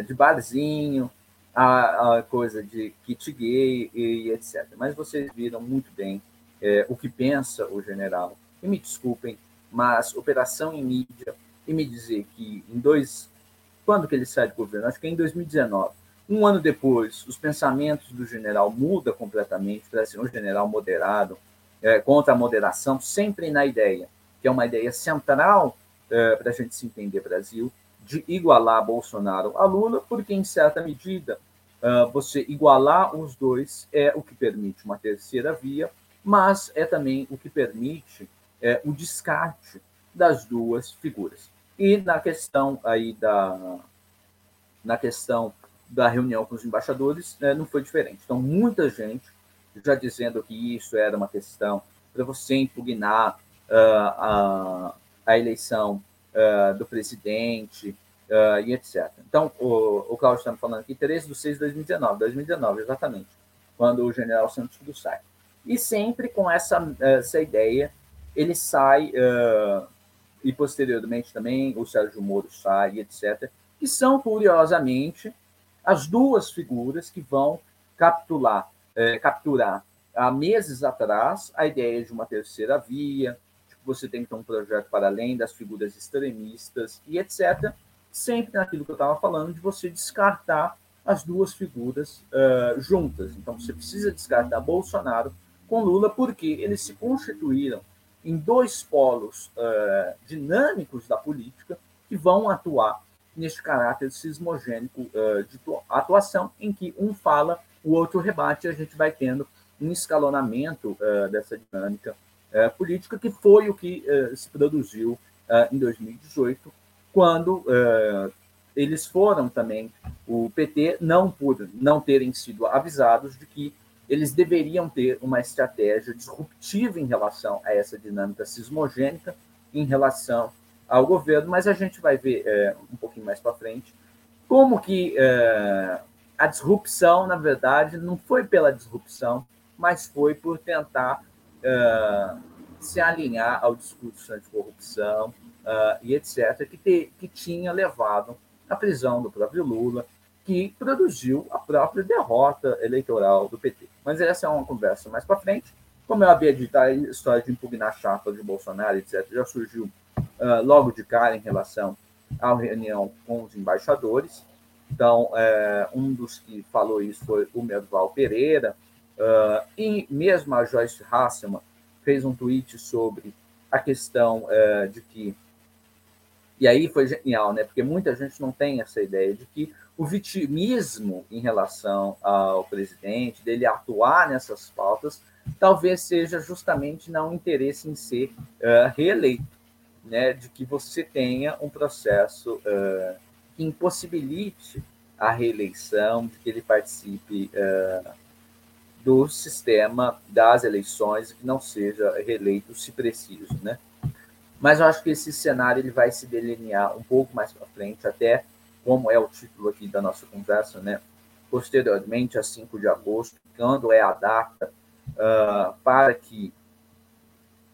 de barzinho, a, a, coisa de kit gay e etc. Mas vocês viram muito bem é, o que pensa o general. E me desculpem, mas operação em mídia e me dizer que em dois. Quando que ele sai do governo? Acho que é em 2019. Um ano depois, os pensamentos do general mudam completamente para ser um general moderado, é, contra a moderação, sempre na ideia, que é uma ideia central é, para a gente se entender Brasil, de igualar Bolsonaro a Lula, porque, em certa medida, uh, você igualar os dois é o que permite uma terceira via mas é também o que permite é, o descarte das duas figuras. E na questão aí da na questão da reunião com os embaixadores é, não foi diferente. Então muita gente já dizendo que isso era uma questão para você impugnar uh, a, a eleição uh, do presidente uh, e etc. Então, o, o Cláudio está falando aqui, 13 de 6 de 2019, 2019, exatamente, quando o general Santos do sai. E sempre com essa, essa ideia, ele sai, uh, e posteriormente também o Sérgio Moro sai, etc., que são, curiosamente, as duas figuras que vão capturar, eh, capturar há meses atrás a ideia de uma terceira via, você tem ter um projeto para além das figuras extremistas e etc., sempre naquilo que eu estava falando, de você descartar as duas figuras uh, juntas. Então, você precisa descartar Bolsonaro com Lula, porque eles se constituíram em dois polos uh, dinâmicos da política que vão atuar neste caráter sismogênico uh, de atuação, em que um fala, o outro rebate, e a gente vai tendo um escalonamento dessa dinâmica política, que foi o que se produziu em 2018, quando eles foram também, o PT, não por não terem sido avisados de que eles deveriam ter uma estratégia disruptiva em relação a essa dinâmica sismogênica, em relação ao governo, mas a gente vai ver é, um pouquinho mais para frente como que é, a disrupção, na verdade, não foi pela disrupção, mas foi por tentar é, se alinhar ao discurso anticorrupção uh, e etc., que, te, que tinha levado à prisão do próprio Lula, que produziu a própria derrota eleitoral do PT. Mas essa é uma conversa mais para frente. Como eu havia dito, a história de impugnar a chapa de Bolsonaro, etc., já surgiu uh, logo de cara em relação à reunião com os embaixadores. Então, é, um dos que falou isso foi o Merval Pereira, uh, e mesmo a Joyce Hasselman fez um tweet sobre a questão uh, de que. E aí foi genial, né? Porque muita gente não tem essa ideia de que o vitimismo em relação ao presidente, dele atuar nessas pautas, talvez seja justamente não interesse em ser uh, reeleito, né, de que você tenha um processo uh, que impossibilite a reeleição, de que ele participe uh, do sistema das eleições que não seja reeleito, se preciso, né? Mas eu acho que esse cenário ele vai se delinear um pouco mais para frente, até como é o título aqui da nossa conversa, né? Posteriormente, a 5 de agosto, quando é a data uh, para que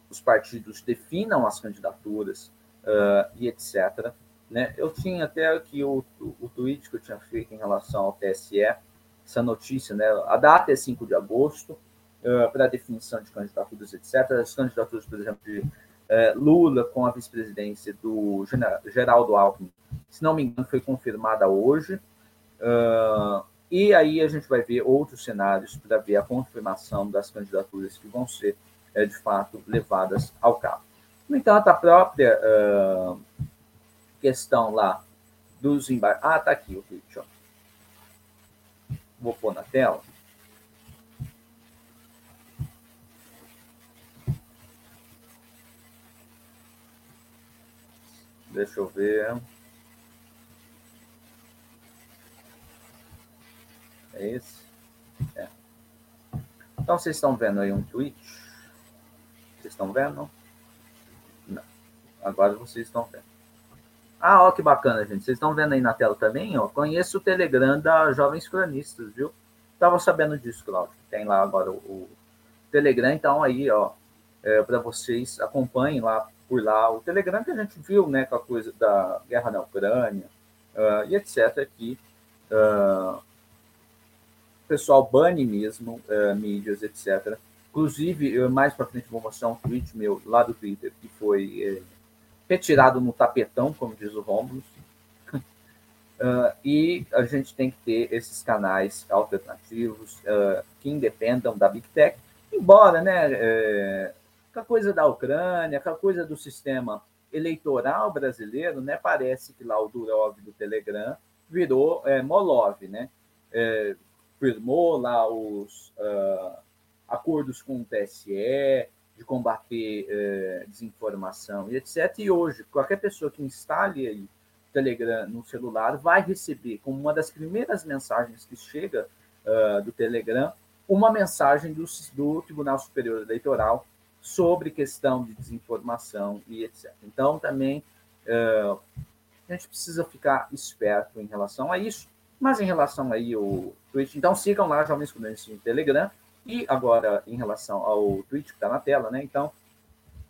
os partidos definam as candidaturas uh, e etc. Né? Eu tinha até aqui o, o, o tweet que eu tinha feito em relação ao TSE, essa notícia, né? A data é 5 de agosto, uh, para definição de candidaturas, etc. As candidaturas, por exemplo, de uh, Lula com a vice-presidência do Geraldo Alckmin, se não me engano, foi confirmada hoje. Uh, e aí a gente vai ver outros cenários para ver a confirmação das candidaturas que vão ser, de fato, levadas ao cabo. No entanto, a própria questão lá dos embarques. Ah, tá aqui o vídeo. Vou pôr na tela. Deixa eu ver. É esse? É. Então, vocês estão vendo aí um tweet? Vocês estão vendo? Não. Agora vocês estão vendo. Ah, ó, que bacana, gente. Vocês estão vendo aí na tela também? Ó, conheço o Telegram da Jovens Cronistas, viu? Tava sabendo disso, Claudio. Tem lá agora o, o Telegram, então aí, ó, é, para vocês acompanhem lá por lá o Telegram que a gente viu, né, com a coisa da guerra na Ucrânia uh, e etc. Aqui, uh, pessoal bane mesmo uh, mídias, etc. Inclusive, eu, mais para frente vou mostrar um tweet meu lá do Twitter que foi eh, retirado no tapetão, como diz o Romulo. Uh, [LAUGHS] e a gente tem que ter esses canais alternativos uh, que independam da Big Tech, embora, né, é, com a coisa da Ucrânia, com a coisa do sistema eleitoral brasileiro, né, parece que lá o Durov do Telegram virou é, Molov, né, é, firmou lá os uh, acordos com o TSE, de combater é, desinformação e etc. E hoje, qualquer pessoa que instale aí Telegram no celular vai receber, como uma das primeiras mensagens que chega uh, do Telegram, uma mensagem do, do Tribunal Superior Eleitoral sobre questão de desinformação e etc. Então, também uh, a gente precisa ficar esperto em relação a isso. Mas em relação aí ao Twitch, então sigam lá Jovens Estudantes no Telegram e agora, em relação ao tweet que está na tela, né? Então,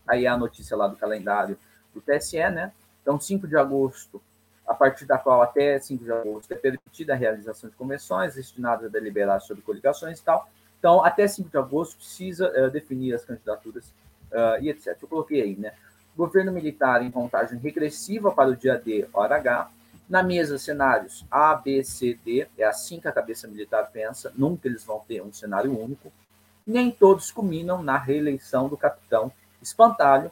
aí é a notícia lá do calendário do TSE, né? Então, 5 de agosto, a partir da qual até 5 de agosto é permitida a realização de convenções destinadas a deliberar sobre coligações e tal. Então, até 5 de agosto precisa uh, definir as candidaturas uh, e etc. Eu coloquei aí, né? Governo militar em contagem regressiva para o dia D, hora H, na mesa, cenários A, B, C, D, é assim que a cabeça militar pensa, nunca eles vão ter um cenário único. Nem todos culminam na reeleição do capitão Espantalho,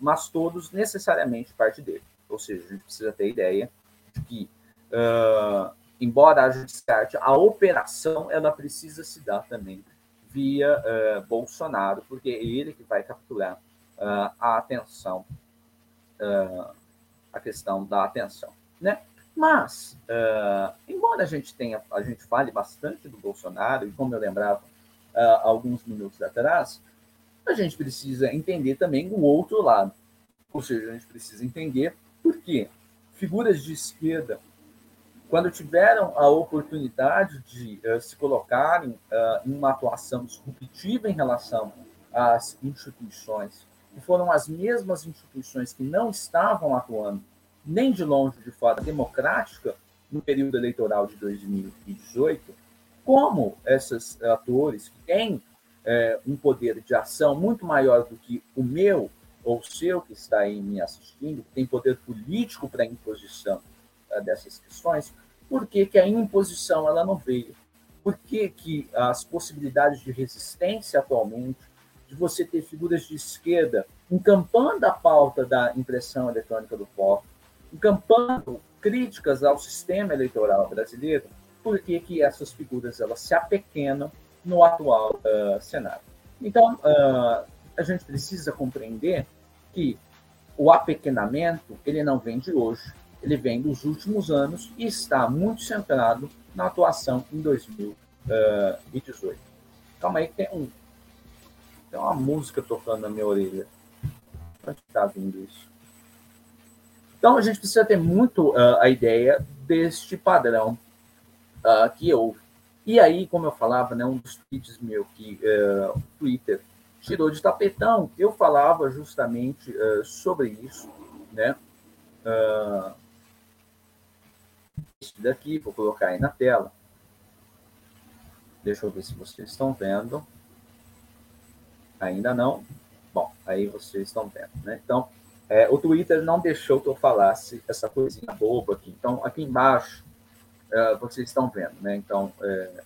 mas todos necessariamente parte dele. Ou seja, a gente precisa ter ideia de que, uh, embora haja descarte, a operação ela precisa se dar também via uh, Bolsonaro, porque é ele que vai capturar uh, a atenção, a questão da atenção né? Mas, uh, embora a gente tenha, a gente fale bastante do Bolsonaro, e como eu lembrava uh, alguns minutos atrás, a gente precisa entender também o outro lado. Ou seja, a gente precisa entender por que figuras de esquerda, quando tiveram a oportunidade de uh, se colocarem em uma atuação disruptiva em relação às instituições, que foram as mesmas instituições que não estavam atuando nem de longe de forma democrática no período eleitoral de 2018, como esses atores que têm é, um poder de ação muito maior do que o meu ou o seu que está aí me assistindo, que tem poder político para a imposição é, dessas questões, por que, que a imposição ela não veio? Por que, que as possibilidades de resistência atualmente, de você ter figuras de esquerda encampando a pauta da impressão eletrônica do voto, encampando críticas ao sistema eleitoral brasileiro, por que, essas figuras elas se apequenam no atual uh, cenário. Então, uh, a gente precisa compreender que o apequenamento ele não vem de hoje, ele vem dos últimos anos e está muito centrado na atuação em 2018. Calma aí que tem um. Tem uma música tocando na minha orelha. Onde está vindo isso? Então a gente precisa ter muito uh, a ideia deste padrão uh, que houve. E aí, como eu falava, né, um dos tweets meu que uh, o Twitter tirou de tapetão, eu falava justamente sobre isso, né? Esse daqui, vou colocar aí na tela. Deixa eu ver se vocês estão vendo. Ainda não. Bom, aí vocês estão vendo, né? Então, é, o Twitter não deixou que eu falasse essa coisinha boba aqui. Então, aqui embaixo, uh, vocês estão vendo, né? Então, é,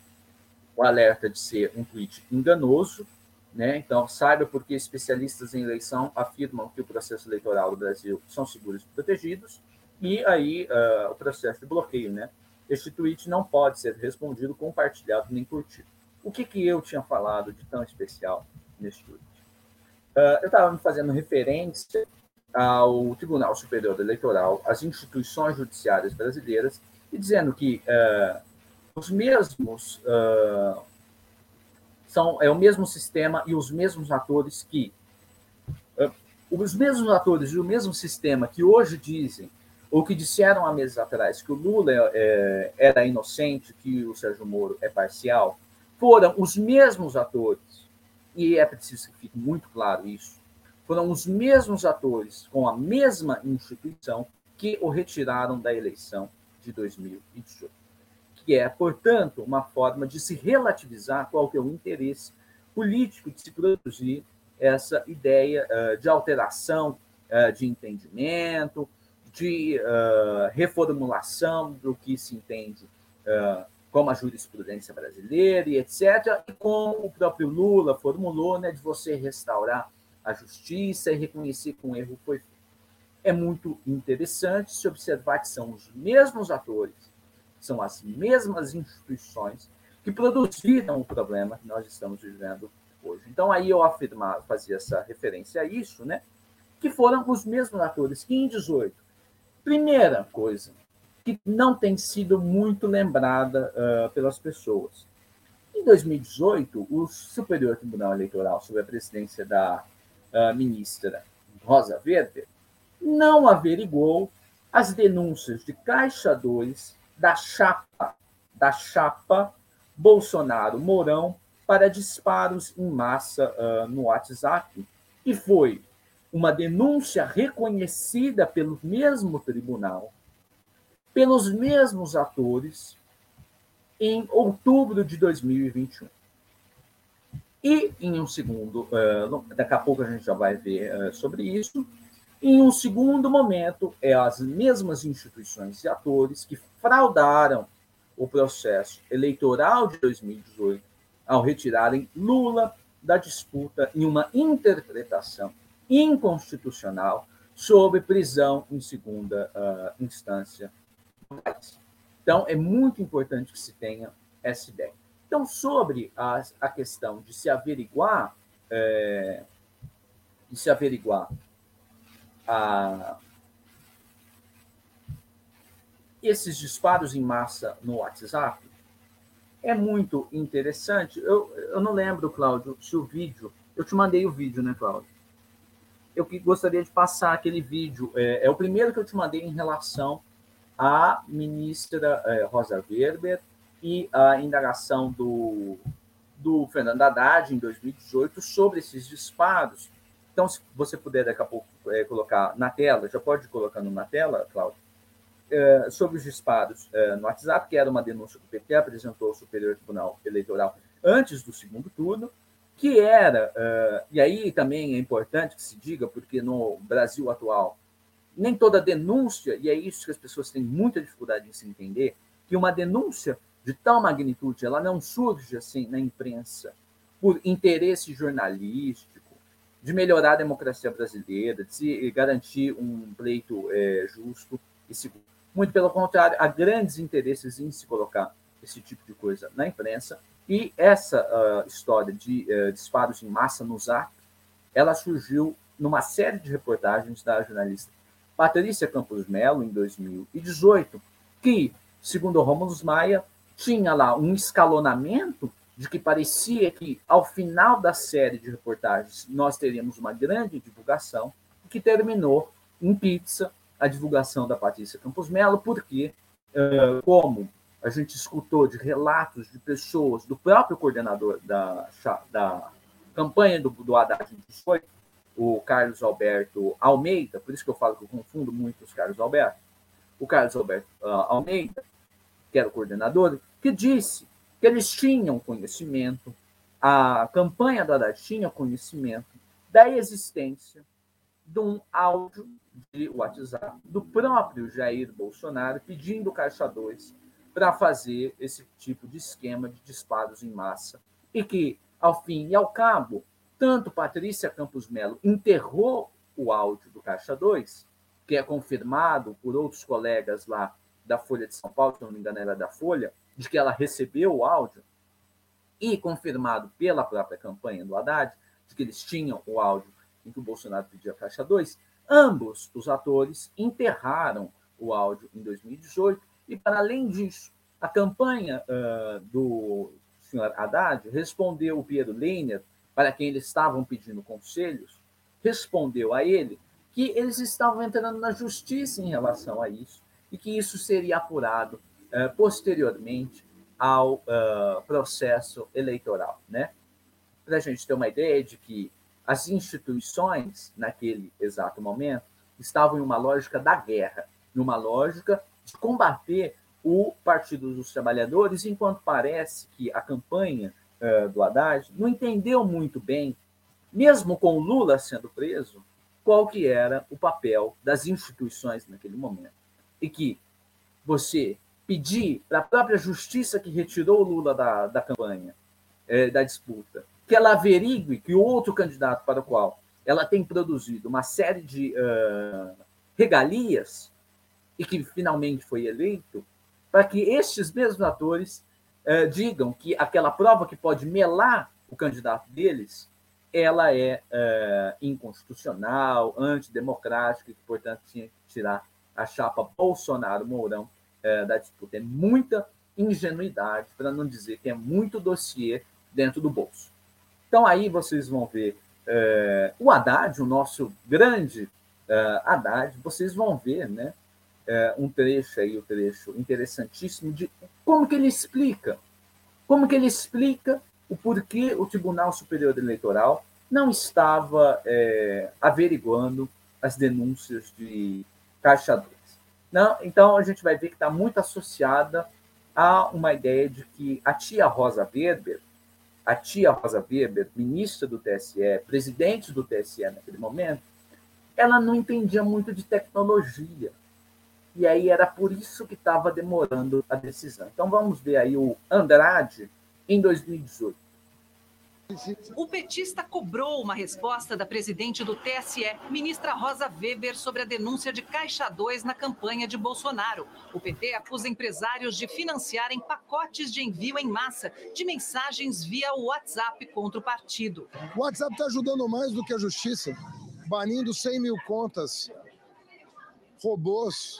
o alerta de ser um tweet enganoso, né? Então, saiba porque especialistas em eleição afirmam que o processo eleitoral do Brasil são seguros e protegidos, e aí uh, o processo de bloqueio, né? Este tweet não pode ser respondido, compartilhado nem curtido. O que, que eu tinha falado de tão especial nesse tweet? Uh, eu estava me fazendo referência ao Tribunal Superior Eleitoral, às instituições judiciárias brasileiras, e dizendo que uh, os mesmos uh, são é o mesmo sistema e os mesmos atores que uh, os mesmos atores e o mesmo sistema que hoje dizem ou que disseram há meses atrás que o Lula é, era inocente, que o Sérgio Moro é parcial, foram os mesmos atores. E é preciso que fique muito claro isso foram os mesmos atores com a mesma instituição que o retiraram da eleição de 2018. Que é, portanto, uma forma de se relativizar qual que é o interesse político de se produzir essa ideia uh, de alteração uh, de entendimento, de uh, reformulação do que se entende como a jurisprudência brasileira e etc. E como o próprio Lula formulou, né, de você restaurar a justiça e reconhecer que um erro foi feito. É muito interessante se observar que são os mesmos atores, são as mesmas instituições que produziram o problema que nós estamos vivendo hoje. Então, aí eu afirmar, fazia essa referência a isso, né? Que foram os mesmos atores que em 18. Primeira coisa, que não tem sido muito lembrada uh, pelas pessoas. Em 2018, o Superior Tribunal Eleitoral, sob a presidência da uh, ministra Rosa Weber, não averigou as denúncias de Caixa 2 da chapa, da chapa Bolsonaro-Mourão para disparos em massa uh, no WhatsApp, e foi uma denúncia reconhecida pelo mesmo tribunal, pelos mesmos atores, em outubro de 2021. E, em um segundo, uh, daqui a pouco a gente já vai ver uh, sobre isso, em um segundo momento, é as mesmas instituições e atores que fraudaram o processo eleitoral de 2018 ao retirarem Lula da disputa em uma interpretação inconstitucional sobre prisão em segunda uh, instância. Então, é muito importante que se tenha essa ideia. Então, sobre a, a questão de se averiguar, é, de se averiguar a, esses disparos em massa no WhatsApp, é muito interessante. Eu, eu não lembro, Cláudio, se o vídeo. Eu te mandei o vídeo, né, Cláudio? Eu que gostaria de passar aquele vídeo. É, é o primeiro que eu te mandei em relação à ministra é, Rosa Weber e a indagação do, do Fernando Haddad em 2018 sobre esses disparos. Então, se você puder daqui a pouco é, colocar na tela, já pode colocando na tela, Cláudio, é, sobre os disparos é, no WhatsApp, que era uma denúncia que o PT apresentou ao Superior Tribunal Eleitoral antes do segundo turno, que era, é, e aí também é importante que se diga, porque no Brasil atual, nem toda denúncia, e é isso que as pessoas têm muita dificuldade em se entender, que uma denúncia de tal magnitude, ela não surge assim na imprensa por interesse jornalístico, de melhorar a democracia brasileira, de se garantir um pleito é, justo e seguro. Muito pelo contrário, há grandes interesses em se colocar esse tipo de coisa na imprensa. E essa uh, história de uh, disparos em massa no Zap, ela surgiu numa série de reportagens da jornalista Patrícia Campos Melo, em 2018, que, segundo Rômulo Maia, tinha lá um escalonamento de que parecia que, ao final da série de reportagens, nós teríamos uma grande divulgação, que terminou em pizza a divulgação da Patrícia Campos Melo, porque, como a gente escutou de relatos de pessoas, do próprio coordenador da, da campanha do, do Haddad em 18, o Carlos Alberto Almeida, por isso que eu falo que eu confundo muito os Carlos Alberto, o Carlos Alberto Almeida, que era o coordenador, que disse que eles tinham conhecimento, a campanha do Haddad tinha conhecimento da existência de um áudio de WhatsApp do próprio Jair Bolsonaro pedindo Caixa 2 para fazer esse tipo de esquema de disparos em massa e que, ao fim e ao cabo, tanto Patrícia Campos Melo enterrou o áudio do Caixa 2, que é confirmado por outros colegas lá da Folha de São Paulo, se não me engano era da Folha, de que ela recebeu o áudio, e confirmado pela própria campanha do Haddad, de que eles tinham o áudio em que o Bolsonaro pedia Caixa 2, ambos os atores enterraram o áudio em 2018, e para além disso, a campanha uh, do senhor Haddad respondeu o Piero Leiner, para quem eles estavam pedindo conselhos, respondeu a ele que eles estavam entrando na justiça em relação a isso e que isso seria apurado uh, posteriormente ao uh, processo eleitoral, né? Para a gente ter uma ideia de que as instituições, naquele exato momento, estavam em uma lógica da guerra, numa lógica de combater o Partido dos Trabalhadores, enquanto parece que a campanha uh, do Haddad não entendeu muito bem, mesmo com Lula sendo preso, qual que era o papel das instituições naquele momento. E que você pedir para a própria justiça que retirou o Lula da, da campanha, é, da disputa, que ela averigue que o outro candidato para o qual ela tem produzido uma série de uh, regalias e que finalmente foi eleito, para que estes mesmos atores uh, digam que aquela prova que pode melar o candidato deles, ela é uh, inconstitucional, antidemocrática e que, portanto, tinha que tirar a chapa Bolsonaro-Mourão uh, da disputa. É muita ingenuidade, para não dizer que é muito dossiê dentro do bolso. Então, aí vocês vão ver o Haddad, o nosso grande Haddad, vocês vão ver né, é, um trecho aí, o um trecho interessantíssimo de como que ele explica, como que ele explica o porquê o Tribunal Superior Eleitoral não estava é, averiguando as denúncias de Caixa 2. Não, então a gente vai ver que está muito associada a uma ideia de que a tia Rosa Weber, a tia Rosa Weber, ministra do TSE, presidente do TSE naquele momento, ela não entendia muito de tecnologia e aí era por isso que estava demorando a decisão. Então vamos ver aí o Andrade em 2018. O petista cobrou uma resposta da presidente do TSE, ministra Rosa Weber, sobre a denúncia de Caixa 2 na campanha de Bolsonaro. O PT acusa empresários de financiarem pacotes de envio em massa de mensagens via WhatsApp contra o partido. O WhatsApp está ajudando mais do que a justiça, banindo 100 mil contas, robôs,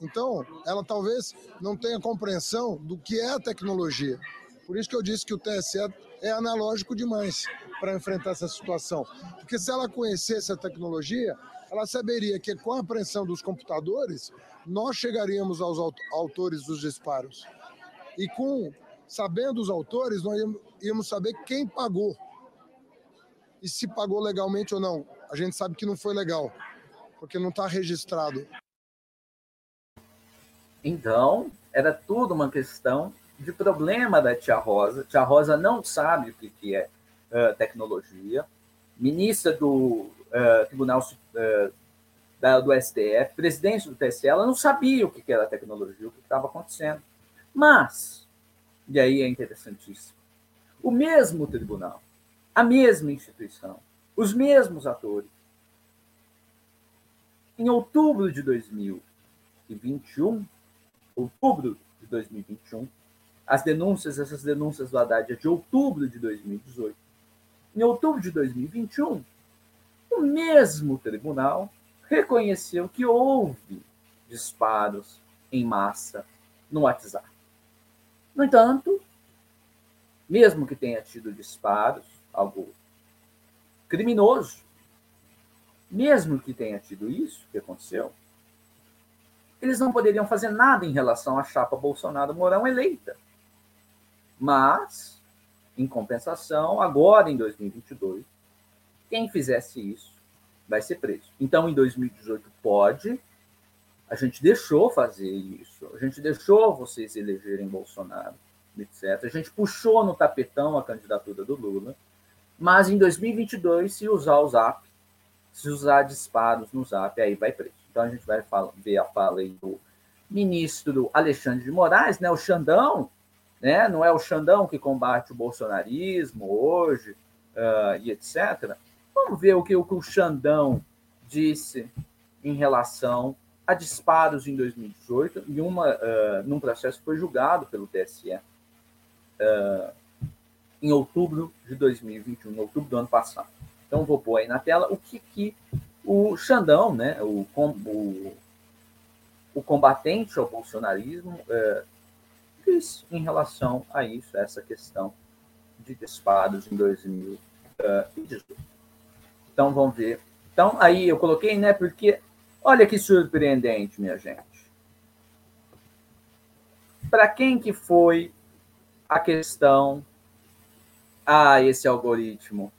então, ela talvez não tenha compreensão do que é a tecnologia. Por isso que eu disse que o TSE é analógico demais para enfrentar essa situação. Porque se ela conhecesse a tecnologia, ela saberia que com a apreensão dos computadores, nós chegaríamos aos autores dos disparos. E com sabendo os autores, nós íamos saber quem pagou. E se pagou legalmente ou não. A gente sabe que não foi legal, porque não está registrado. Então, era tudo uma questão de problema da tia Rosa. Tia Rosa não sabe o que é uh, tecnologia. Ministra do uh, Tribunal uh, da, do STF, presidente do TSE, ela não sabia o que era tecnologia, o que estava acontecendo. Mas, e aí é interessantíssimo, o mesmo tribunal, a mesma instituição, os mesmos atores, em outubro de 2021, outubro de 2021. As denúncias, essas denúncias do Haddad é de outubro de 2018. Em outubro de 2021, o mesmo tribunal reconheceu que houve disparos em massa no WhatsApp. No entanto, mesmo que tenha tido disparos, algo criminoso, mesmo que tenha tido isso que aconteceu, eles não poderiam fazer nada em relação à chapa Bolsonaro-Mourão eleita. Mas, em compensação, agora em 2022, quem fizesse isso vai ser preso. Então, em 2018, pode. A gente deixou fazer isso. A gente deixou vocês elegerem Bolsonaro, etc. A gente puxou no tapetão a candidatura do Lula. Mas em 2022, se usar o Zap, se usar disparos no Zap, aí vai preso. Então a gente vai ver a fala aí do ministro Alexandre de Moraes, né, o Xandão, né, não é o Xandão que combate o bolsonarismo hoje uh, e etc. Vamos ver o que, o que o Xandão disse em relação a disparos em 2018 e uma uh, num processo que foi julgado pelo TSE uh, em outubro de 2021, em outubro do ano passado. Então vou pôr aí na tela o que, que o Xandão, né, o, o, o combatente ao bolsonarismo, é, disse em relação a isso, essa questão de disparos em 2018. Então vamos ver. Então aí eu coloquei, né, porque olha que surpreendente, minha gente. Para quem que foi a questão ah, esse algoritmo.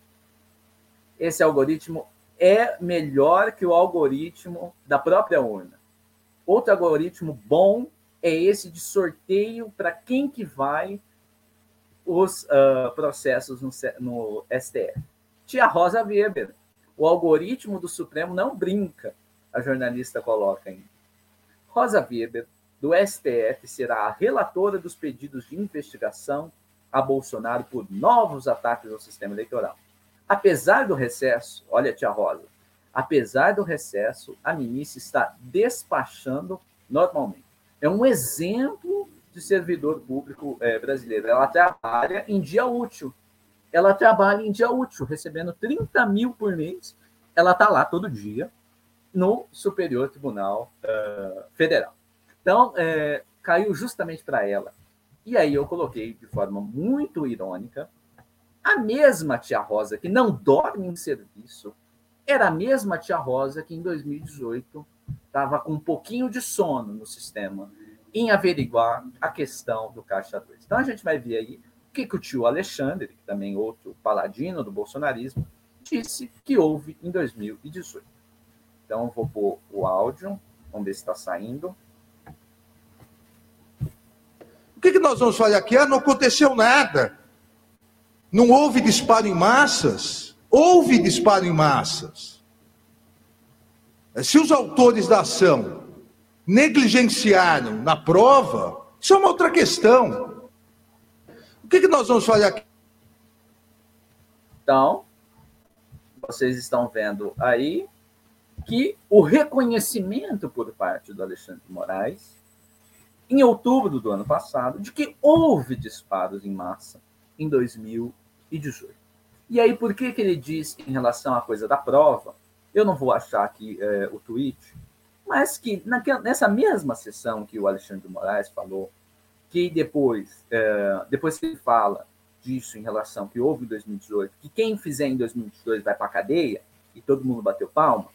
Esse algoritmo é melhor que o algoritmo da própria urna. Outro algoritmo bom é esse de sorteio para quem que vai os uh, processos no, no STF. Tia Rosa Weber, o algoritmo do Supremo não brinca, a jornalista coloca ainda. Rosa Weber, do STF, será a relatora dos pedidos de investigação a Bolsonaro por novos ataques ao sistema eleitoral. Apesar do recesso, olha, tia Rosa, apesar do recesso, a ministra está despachando normalmente. É um exemplo de servidor público é, brasileiro. Ela trabalha em dia útil. Ela trabalha em dia útil, recebendo 30 mil por mês. Ela está lá todo dia no Superior Tribunal uh, Federal. Então, é, caiu justamente para ela. E aí eu coloquei de forma muito irônica a mesma tia Rosa que não dorme em serviço era a mesma tia Rosa que em 2018 estava com um pouquinho de sono no sistema em averiguar a questão do Caixa 2. Então a gente vai ver aí o que, que o tio Alexandre, que também outro paladino do bolsonarismo, disse que houve em 2018. Então vou pôr o áudio, vamos ver se está saindo. O que, que nós vamos fazer aqui? Ah, não aconteceu nada. Não houve disparo em massas? Houve disparo em massas. Se os autores da ação negligenciaram na prova, isso é uma outra questão. O que, que nós vamos fazer aqui? Então, vocês estão vendo aí que o reconhecimento por parte do Alexandre Moraes, em outubro do ano passado, de que houve disparos em massa em 2018. E aí, por que, que ele diz em relação à coisa da prova? Eu não vou achar aqui é, o tweet, mas que naquela, nessa mesma sessão que o Alexandre de Moraes falou, que depois, é, depois que ele fala disso em relação que houve em 2018, que quem fizer em 2022 vai para a cadeia, e todo mundo bateu palma,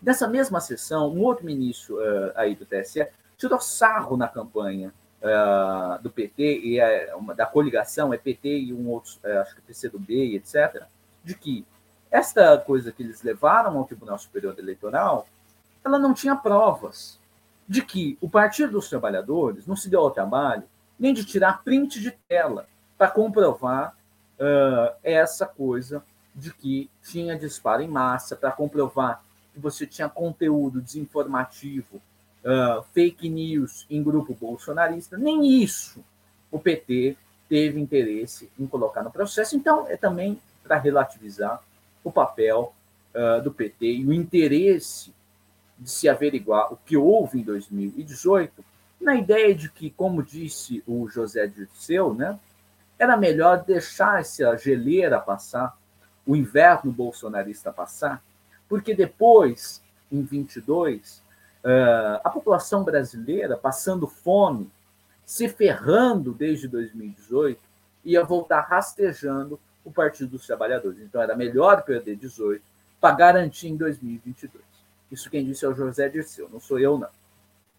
nessa mesma sessão, um outro ministro uh, aí do TSE tirou sarro na campanha uh, do PT e é uma, da coligação, é PT e um outro, uh, acho que PCdoB, etc., de que esta coisa que eles levaram ao Tribunal Superior Eleitoral, ela não tinha provas de que o Partido dos Trabalhadores não se deu ao trabalho nem de tirar print de tela para comprovar uh, essa coisa de que tinha disparo em massa, para comprovar que você tinha conteúdo desinformativo uh, fake news em grupo bolsonarista, nem isso o PT teve interesse em colocar no processo. Então, é também para relativizar o papel uh, do PT e o interesse de se averiguar o que houve em 2018, na ideia de que, como disse o José Dirceu, né, era melhor deixar essa geleira passar, o inverno bolsonarista passar, porque depois, em 22, Uh, a população brasileira passando fome, se ferrando desde 2018, ia voltar rastejando o Partido dos Trabalhadores. Então era melhor perder 18 para garantir em 2022. Isso quem disse é o José Dirceu, não sou eu, não.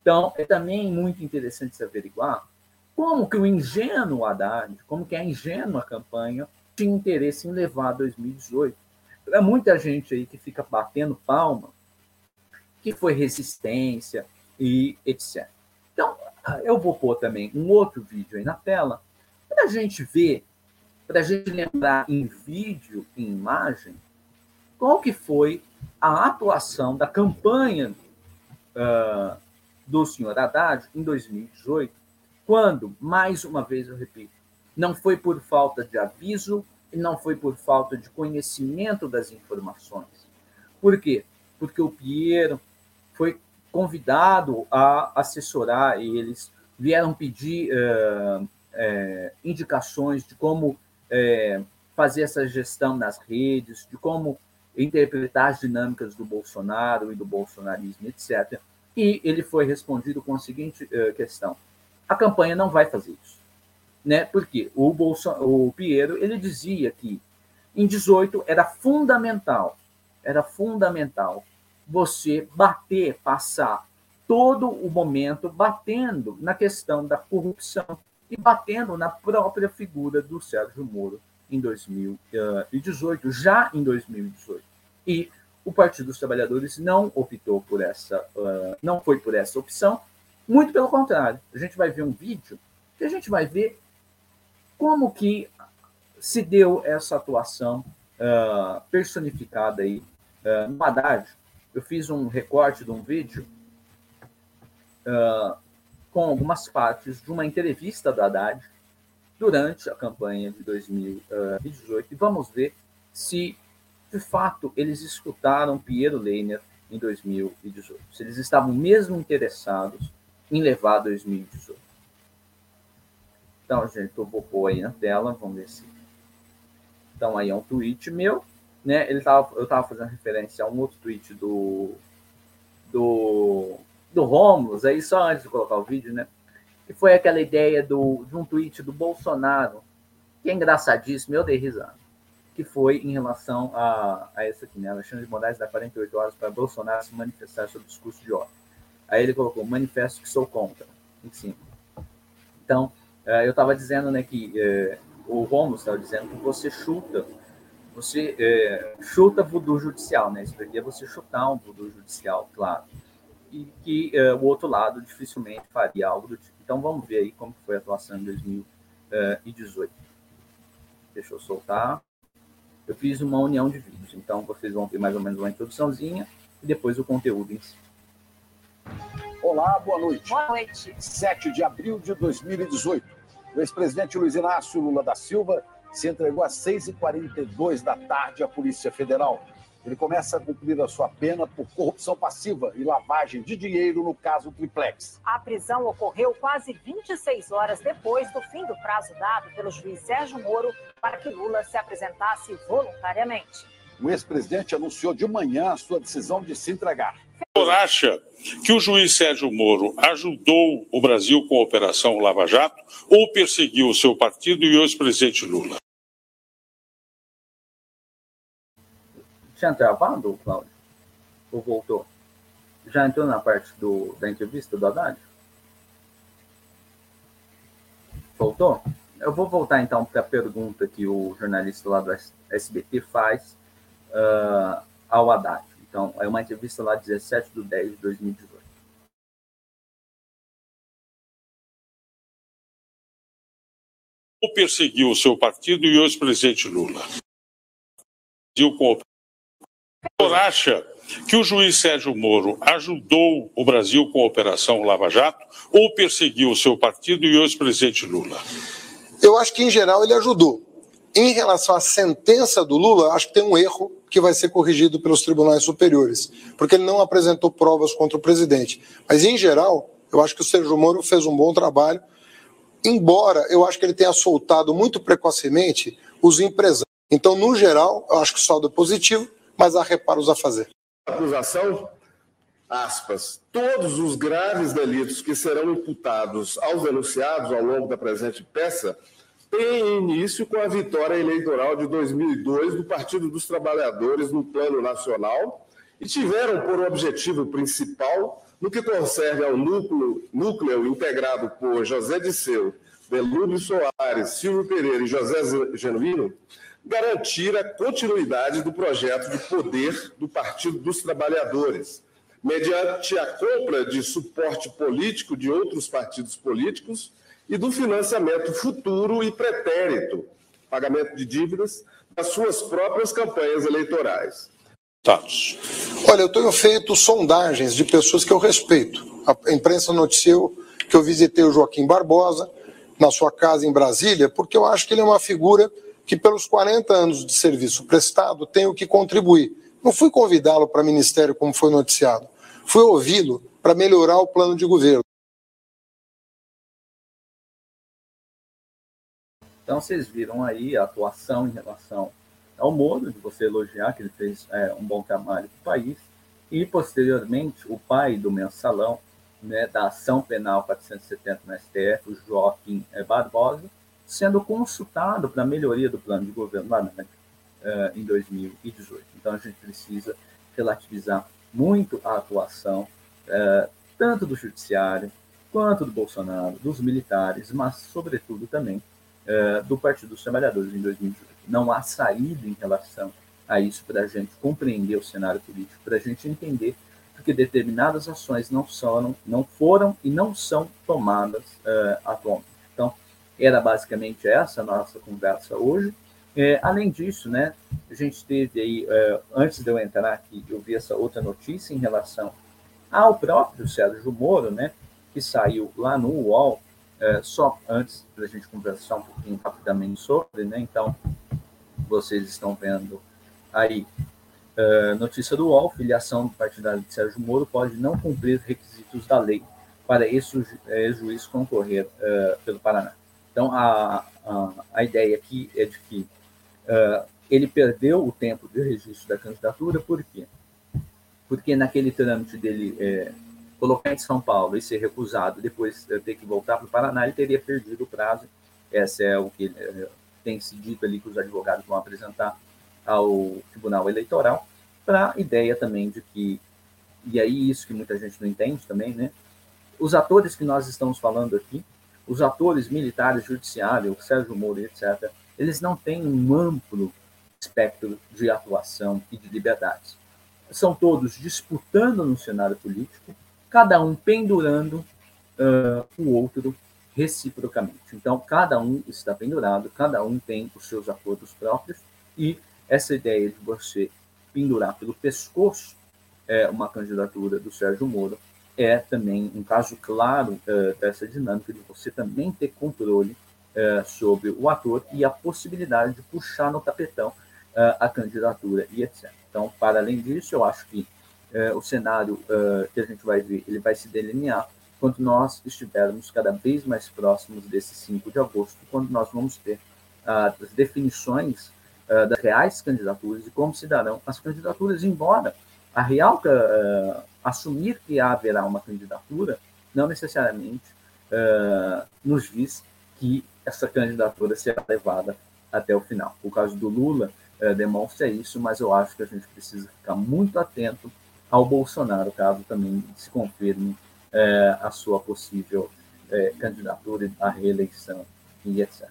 Então, é também muito interessante se averiguar como que o ingênuo Haddad, como que a ingênua campanha tinha interesse em levar 2018. É muita gente aí que fica batendo palma que foi resistência e etc. Então, eu vou pôr também um outro vídeo aí na tela para a gente ver, para a gente lembrar em vídeo, em imagem, qual que foi a atuação da campanha uh, do senhor Haddad em 2018, quando, mais uma vez eu repito, não foi por falta de aviso e não foi por falta de conhecimento das informações. Por quê? Porque o Piero foi convidado a assessorar eles, vieram pedir uh, uh, indicações de como uh, fazer essa gestão nas redes, de como interpretar as dinâmicas do Bolsonaro e do bolsonarismo, etc. E ele foi respondido com a seguinte questão: a campanha não vai fazer isso, né? Porque o Bolso, o Piero ele dizia que em 18 era fundamental, era fundamental você bater, passar todo o momento batendo na questão da corrupção e batendo na própria figura do Sérgio Moro em 2018, já em 2018. E o Partido dos Trabalhadores não optou por essa, uh, não foi por essa opção, muito pelo contrário. A gente vai ver um vídeo que a gente vai ver como que se deu essa atuação uh, personificada aí no Haddad, eu fiz um recorte de um vídeo uh, com algumas partes de uma entrevista da Haddad durante a campanha de 2018 e vamos ver se de fato eles escutaram Piero Leiner em 2018, se eles estavam mesmo interessados em levar 2018. Então, gente, eu vou pôr aí na tela, vamos ver se. Então, aí é um tweet meu né? Ele tava, eu estava fazendo referência a um outro tweet do do do Romulus, aí só antes de colocar o vídeo, né? Que foi aquela ideia do, de um tweet do Bolsonaro, que é engraçadíssimo, eu dei risada, que foi em relação a, a essa aqui, né? Alexandre de Moraes dá 48 horas para Bolsonaro se manifestar sobre o discurso de ódio. Aí ele colocou, manifesto que sou contra, em cima. Então, eh, eu estava dizendo, né, que eh, o Romulus estava dizendo que você chuta você é, chuta voodoo judicial, né? Isso daqui é você chutar um voodoo judicial, claro. E que é, o outro lado dificilmente faria algo do tipo. Então vamos ver aí como foi a atuação em 2018. Deixa eu soltar. Eu fiz uma união de vídeos, então vocês vão ver mais ou menos uma introduçãozinha e depois o conteúdo em si. Olá, boa noite. Boa noite. 7 de abril de 2018. O ex-presidente Luiz Inácio Lula da Silva se entregou às 6h42 da tarde à Polícia Federal. Ele começa a cumprir a sua pena por corrupção passiva e lavagem de dinheiro no caso Triplex. A prisão ocorreu quase 26 horas depois do fim do prazo dado pelo juiz Sérgio Moro para que Lula se apresentasse voluntariamente. O ex-presidente anunciou de manhã a sua decisão de se entregar. O senhor acha que o juiz Sérgio Moro ajudou o Brasil com a Operação Lava Jato ou perseguiu o seu partido e o ex-presidente Lula? Tinha travado, Cláudio? Ou voltou? Já entrou na parte do, da entrevista do Haddad? Voltou? Eu vou voltar então para a pergunta que o jornalista lá do SBT faz uh, ao Haddad. Então, é uma entrevista lá 17 de 10 de 2018. Ou perseguiu o seu partido e o ex-presidente Lula? Com o senhor acha que o juiz Sérgio Moro ajudou o Brasil com a Operação Lava Jato ou perseguiu o seu partido e o ex-presidente Lula? Eu acho que, em geral, ele ajudou. Em relação à sentença do Lula, acho que tem um erro que vai ser corrigido pelos tribunais superiores, porque ele não apresentou provas contra o presidente. Mas, em geral, eu acho que o Sérgio Moro fez um bom trabalho, embora eu acho que ele tenha soltado muito precocemente os empresários. Então, no geral, eu acho que o saldo é positivo, mas há reparos a fazer. Acusação, aspas, todos os graves delitos que serão imputados aos denunciados ao longo da presente peça tem início com a vitória eleitoral de 2002 do Partido dos Trabalhadores no plano nacional e tiveram por objetivo principal, no que concerne ao núcleo, núcleo integrado por José Disseu, Delúbio Soares, Silvio Pereira e José Genuíno, garantir a continuidade do projeto de poder do Partido dos Trabalhadores, mediante a compra de suporte político de outros partidos políticos e do financiamento futuro e pretérito, pagamento de dívidas, das suas próprias campanhas eleitorais. Olha, eu tenho feito sondagens de pessoas que eu respeito. A imprensa noticiou que eu visitei o Joaquim Barbosa na sua casa em Brasília, porque eu acho que ele é uma figura que, pelos 40 anos de serviço prestado, tem o que contribuir. Não fui convidá-lo para ministério como foi noticiado, fui ouvi-lo para melhorar o plano de governo. Então, vocês viram aí a atuação em relação ao Moro, de você elogiar que ele fez é, um bom trabalho para o país, e, posteriormente, o pai do mensalão, né, da ação penal 470 no STF, o Joaquim é, Barbosa, sendo consultado para a melhoria do plano de governo lá né, em 2018. Então, a gente precisa relativizar muito a atuação, é, tanto do judiciário, quanto do Bolsonaro, dos militares, mas, sobretudo, também é, do Partido dos Trabalhadores em 2018. Não há saída em relação a isso para a gente compreender o cenário político, para a gente entender porque determinadas ações não, são, não foram e não são tomadas atualmente. Era basicamente essa a nossa conversa hoje. É, além disso, né, a gente teve aí, é, antes de eu entrar aqui, eu vi essa outra notícia em relação ao próprio Sérgio Moro, né, que saiu lá no UOL, é, só antes da gente conversar um pouquinho rapidamente sobre, né, então, vocês estão vendo aí, notícia do UOL, filiação partidária de Sérgio Moro pode não cumprir requisitos da lei para esse juiz concorrer pelo Paraná. Então, a, a, a ideia aqui é de que uh, ele perdeu o tempo de registro da candidatura, por quê? Porque naquele trâmite dele é, colocar em São Paulo e ser recusado, depois uh, ter que voltar para o Paraná, ele teria perdido o prazo. Essa é o que uh, tem se dito ali que os advogados vão apresentar ao Tribunal Eleitoral, para a ideia também de que, e aí isso que muita gente não entende também, né? Os atores que nós estamos falando aqui, os atores militares, judiciário, Sérgio Moro, etc., eles não têm um amplo espectro de atuação e de liberdades. São todos disputando no cenário político, cada um pendurando uh, o outro reciprocamente. Então, cada um está pendurado, cada um tem os seus acordos próprios, e essa ideia de você pendurar pelo pescoço é, uma candidatura do Sérgio Moro é também um caso claro uh, dessa dinâmica de você também ter controle uh, sobre o ator e a possibilidade de puxar no tapetão uh, a candidatura e etc. Então, para além disso, eu acho que o cenário que a gente vai ver, ele vai se delinear quando nós estivermos cada vez mais próximos desse 5 de agosto, quando nós vamos ter as definições das reais candidaturas e como se darão as candidaturas, embora a real assumir que haverá uma candidatura não necessariamente uh, nos diz que essa candidatura será levada até o final. O caso do Lula uh, demonstra isso, mas eu acho que a gente precisa ficar muito atento ao Bolsonaro, caso também se confirme a sua possível candidatura à reeleição e etc.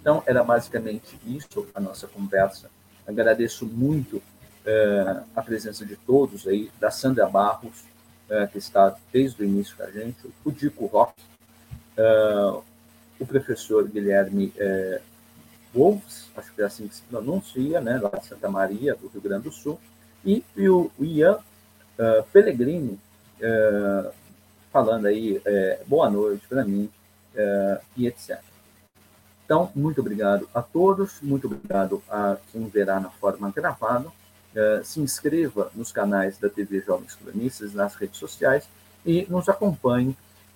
Então, era basicamente isso a nossa conversa. Agradeço muito é, a presença de todos aí, da Sandra Barros, é, que está desde o início com a gente, o Dico Rock, é, o professor Guilherme é, Wolves, acho que é assim que se pronuncia, né, lá de Santa Maria, do Rio Grande do Sul, e, e o, Ian é, Pellegrini, é, falando aí boa noite para mim, e etc. Então, muito obrigado a todos, muito obrigado a quem verá na forma gravada. Eh, se inscreva nos canais da TV Jovens Cronistas, nas redes sociais e nos acompanhe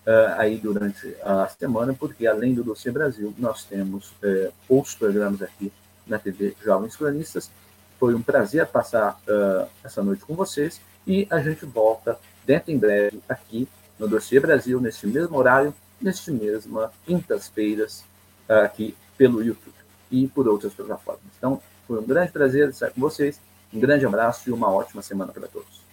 uh, aí durante a semana, porque além do Dossiê Brasil, nós temos uh, outros programas aqui na TV Jovens Cronistas. Foi um prazer passar essa noite com vocês e a gente volta dentro em breve aqui no Dossiê Brasil, neste mesmo horário, neste mesma quintas-feiras, aqui pelo YouTube e por outras plataformas. Então, foi um grande prazer estar com vocês, um grande abraço e uma ótima semana para todos.